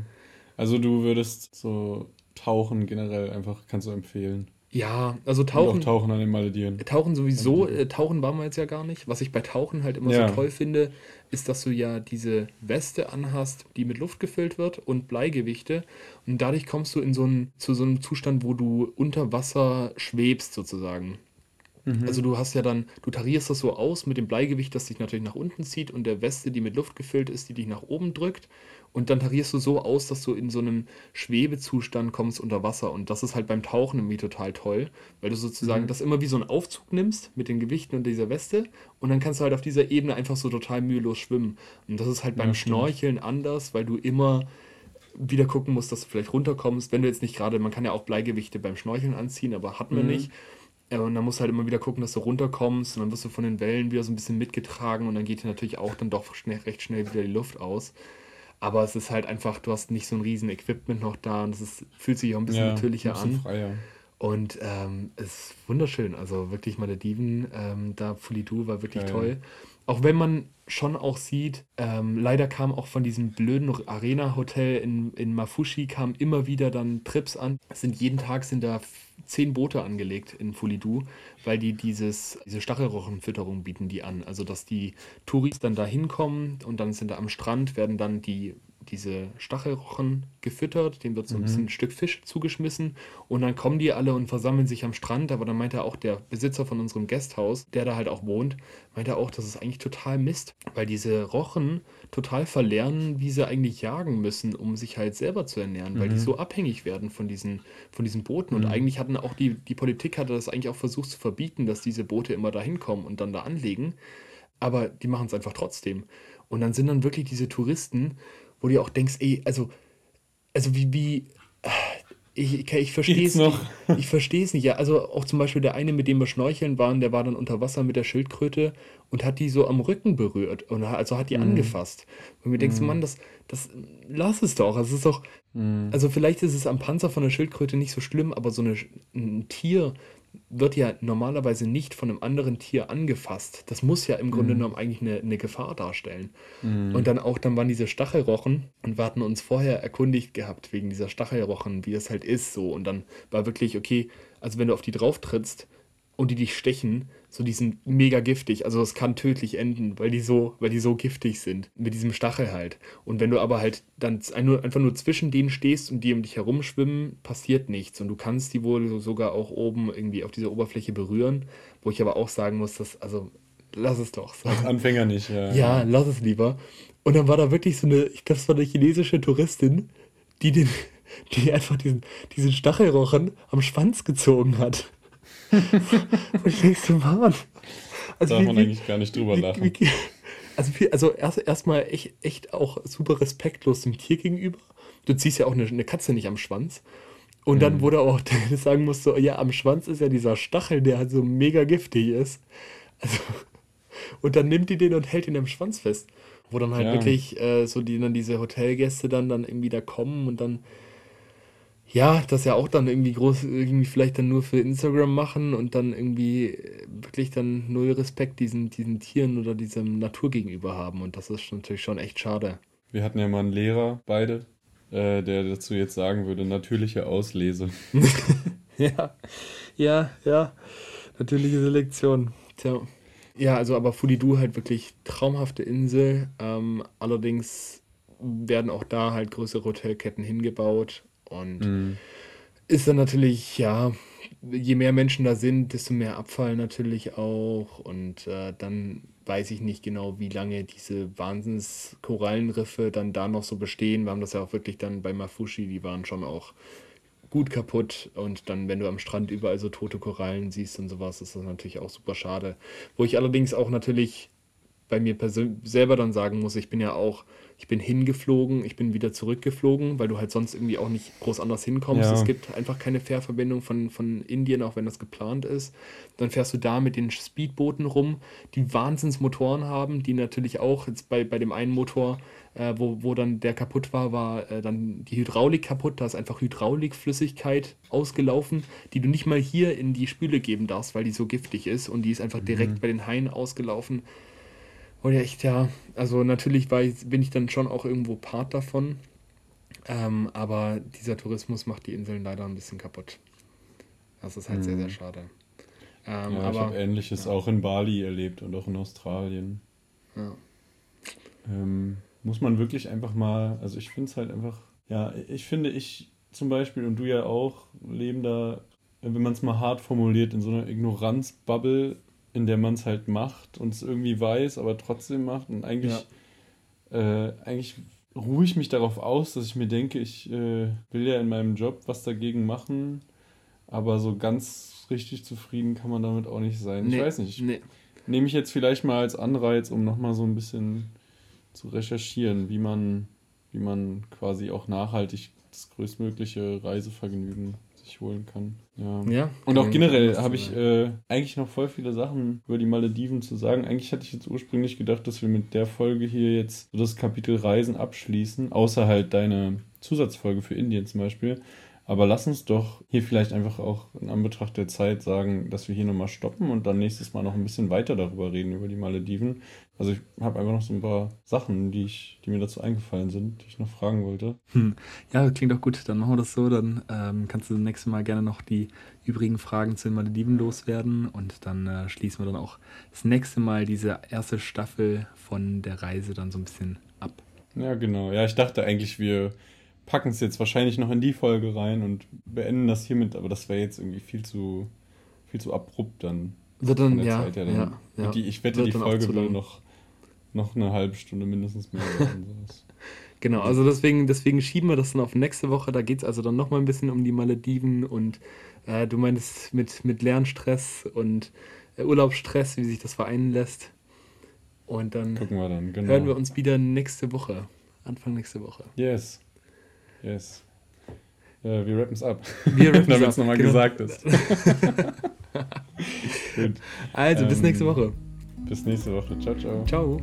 Also du würdest so Tauchen generell einfach, kannst du empfehlen. Ja, also Tauchen. Tauchen an den Malediven. Tauchen sowieso. Äh, tauchen waren wir jetzt ja gar nicht. Was ich bei Tauchen halt immer ja. so toll finde, ist, dass du ja diese Weste anhast, die mit Luft gefüllt wird und Bleigewichte. Und dadurch kommst du in so einen, zu so einem Zustand, wo du unter Wasser schwebst sozusagen. Mhm. Also du hast ja dann, du tarierst das so aus mit dem Bleigewicht, das dich natürlich nach unten zieht und der Weste, die mit Luft gefüllt ist, die dich nach oben drückt. Und dann tarierst du so aus, dass du in so einem Schwebezustand kommst unter Wasser. Und das ist halt beim Tauchen irgendwie total toll, weil du sozusagen mhm. das immer wie so einen Aufzug nimmst mit den Gewichten und dieser Weste. Und dann kannst du halt auf dieser Ebene einfach so total mühelos schwimmen. Und das ist halt beim ja, Schnorcheln anders, weil du immer wieder gucken musst, dass du vielleicht runterkommst. Wenn du jetzt nicht gerade, man kann ja auch Bleigewichte beim Schnorcheln anziehen, aber hatten wir mhm. nicht. Und dann musst du halt immer wieder gucken, dass du runterkommst und dann wirst du von den Wellen wieder so ein bisschen mitgetragen und dann geht dir natürlich auch dann doch schnell, recht schnell wieder die Luft aus. Aber es ist halt einfach, du hast nicht so ein riesen Equipment noch da und es ist, fühlt sich auch ein bisschen ja, natürlicher ein bisschen an. Freier. Und ähm, es ist wunderschön. Also wirklich Malediven, ähm, da Fulidu war wirklich Geil. toll. Auch wenn man schon auch sieht, ähm, leider kam auch von diesem blöden Arena-Hotel in, in Mafushi kam immer wieder dann Trips an. Es sind jeden Tag sind da zehn Boote angelegt in Fulidu, weil die dieses, diese Stachelrochenfütterung bieten die an. Also dass die Touris dann da hinkommen und dann sind da am Strand, werden dann die diese Stachelrochen gefüttert, dem wird so ein mhm. bisschen ein Stück Fisch zugeschmissen und dann kommen die alle und versammeln sich am Strand. Aber dann meinte auch der Besitzer von unserem Gasthaus, der da halt auch wohnt, meinte auch, das ist eigentlich total Mist, weil diese Rochen total verlernen, wie sie eigentlich jagen müssen, um sich halt selber zu ernähren, mhm. weil die mhm. so abhängig werden von diesen, von diesen Booten. Und mhm. eigentlich hatten auch die, die Politik hatte das eigentlich auch versucht zu verbieten, dass diese Boote immer da hinkommen und dann da anlegen. Aber die machen es einfach trotzdem. Und dann sind dann wirklich diese Touristen wo du auch denkst, ey, also, also wie, wie, ich, ich verstehe es nicht. Ich verstehe es nicht. Ja, also auch zum Beispiel der eine, mit dem wir schnorcheln waren, der war dann unter Wasser mit der Schildkröte und hat die so am Rücken berührt und also hat die mm. angefasst. Und mir denkst, mm. Mann, das, das lass es doch. Also es ist doch, mm. also vielleicht ist es am Panzer von der Schildkröte nicht so schlimm, aber so eine, ein Tier, wird ja normalerweise nicht von einem anderen Tier angefasst. Das muss ja im Grunde mhm. genommen eigentlich eine, eine Gefahr darstellen. Mhm. Und dann auch, dann waren diese Stachelrochen und wir hatten uns vorher erkundigt gehabt wegen dieser Stachelrochen, wie das halt ist so. Und dann war wirklich, okay, also wenn du auf die drauf trittst und die dich stechen, so die sind mega giftig. Also es kann tödlich enden, weil die so, weil die so giftig sind. Mit diesem Stachel halt. Und wenn du aber halt dann einfach nur zwischen denen stehst und die um dich herum schwimmen, passiert nichts. Und du kannst die wohl sogar auch oben irgendwie auf dieser Oberfläche berühren. Wo ich aber auch sagen muss, dass, also lass es doch. So. Als Anfänger nicht, ja. Ja, lass es lieber. Und dann war da wirklich so eine, ich glaube, es war eine chinesische Touristin, die den, die einfach diesen, diesen Stachelrochen am Schwanz gezogen hat. Denke so, Mann. Also Darf wie, man eigentlich gar nicht drüber wie, lachen. Wie, also, also erst erstmal echt, echt auch super respektlos dem Tier gegenüber. Du ziehst ja auch eine, eine Katze nicht am Schwanz. Und dann mhm. wurde auch sagen musste, ja, am Schwanz ist ja dieser Stachel, der halt so mega giftig ist. Also, und dann nimmt die den und hält ihn am Schwanz fest. Wo dann halt ja. wirklich äh, so die dann diese Hotelgäste dann, dann irgendwie da kommen und dann ja, das ja auch dann irgendwie groß, irgendwie vielleicht dann nur für Instagram machen und dann irgendwie äh, wirklich dann null Respekt diesen, diesen Tieren oder diesem Natur gegenüber haben. Und das ist natürlich schon echt schade. Wir hatten ja mal einen Lehrer, beide, äh, der dazu jetzt sagen würde, natürliche Auslese. ja, ja, ja. Natürliche Selektion. Tja. Ja, also aber Fulidu halt wirklich traumhafte Insel. Ähm, allerdings werden auch da halt größere Hotelketten hingebaut und mhm. ist dann natürlich, ja, je mehr Menschen da sind, desto mehr Abfall natürlich auch. Und äh, dann weiß ich nicht genau, wie lange diese Wahnsinns-Korallenriffe dann da noch so bestehen. Wir haben das ja auch wirklich dann bei Mafushi, die waren schon auch gut kaputt. Und dann, wenn du am Strand überall so tote Korallen siehst und sowas, ist das natürlich auch super schade. Wo ich allerdings auch natürlich bei mir selber dann sagen muss, ich bin ja auch ich bin hingeflogen, ich bin wieder zurückgeflogen, weil du halt sonst irgendwie auch nicht groß anders hinkommst. Ja. Es gibt einfach keine Fährverbindung von, von Indien, auch wenn das geplant ist. Dann fährst du da mit den Speedbooten rum, die Wahnsinnsmotoren haben, die natürlich auch jetzt bei, bei dem einen Motor, äh, wo, wo dann der kaputt war, war äh, dann die Hydraulik kaputt. Da ist einfach Hydraulikflüssigkeit ausgelaufen, die du nicht mal hier in die Spüle geben darfst, weil die so giftig ist und die ist einfach direkt mhm. bei den Haien ausgelaufen. Und echt, ja, also natürlich ich, bin ich dann schon auch irgendwo Part davon. Ähm, aber dieser Tourismus macht die Inseln leider ein bisschen kaputt. Das ist halt mhm. sehr, sehr mhm. schade. Ähm, ja, aber, ich habe Ähnliches ja. auch in Bali erlebt und auch in Australien. Ja. Ähm, muss man wirklich einfach mal, also ich finde es halt einfach, ja, ich finde, ich zum Beispiel und du ja auch leben da, wenn man es mal hart formuliert, in so einer Ignoranzbubble in der man es halt macht und es irgendwie weiß, aber trotzdem macht. Und eigentlich, ja. äh, eigentlich ruhe ich mich darauf aus, dass ich mir denke, ich äh, will ja in meinem Job was dagegen machen, aber so ganz richtig zufrieden kann man damit auch nicht sein. Nee, ich weiß nicht. Nee. Nehme ich jetzt vielleicht mal als Anreiz, um nochmal so ein bisschen zu recherchieren, wie man, wie man quasi auch nachhaltig das größtmögliche Reisevergnügen sich holen kann. Ja. ja und auch generell habe ich äh, eigentlich noch voll viele Sachen über die Malediven zu sagen. Eigentlich hatte ich jetzt ursprünglich gedacht, dass wir mit der Folge hier jetzt so das Kapitel Reisen abschließen, außer halt deine Zusatzfolge für Indien zum Beispiel. Aber lass uns doch hier vielleicht einfach auch in Anbetracht der Zeit sagen, dass wir hier nochmal stoppen und dann nächstes Mal noch ein bisschen weiter darüber reden, über die Malediven. Also ich habe einfach noch so ein paar Sachen, die, ich, die mir dazu eingefallen sind, die ich noch fragen wollte. Hm. Ja, klingt auch gut. Dann machen wir das so. Dann ähm, kannst du das nächste Mal gerne noch die übrigen Fragen zu den Malediven loswerden und dann äh, schließen wir dann auch das nächste Mal diese erste Staffel von der Reise dann so ein bisschen ab. Ja, genau. Ja, ich dachte eigentlich, wir packen es jetzt wahrscheinlich noch in die Folge rein und beenden das hiermit, aber das wäre jetzt irgendwie viel zu, viel zu abrupt dann. Wird dann, ja, Zeit, ja, dann ja, ja. Die, ich wette, die Folge würde noch, noch eine halbe Stunde mindestens mehr Genau, also deswegen, deswegen schieben wir das dann auf nächste Woche. Da geht es also dann nochmal ein bisschen um die Malediven und äh, du meinst mit, mit Lernstress und äh, Urlaubsstress, wie sich das vereinen lässt. Und dann, wir dann genau. hören wir uns wieder nächste Woche. Anfang nächste Woche. Yes. Yes. Äh, wir rappen es ab. Wir rappen Damit es nochmal genau. gesagt ist. also, ähm, bis nächste Woche. Bis nächste Woche. Ciao, ciao. Ciao.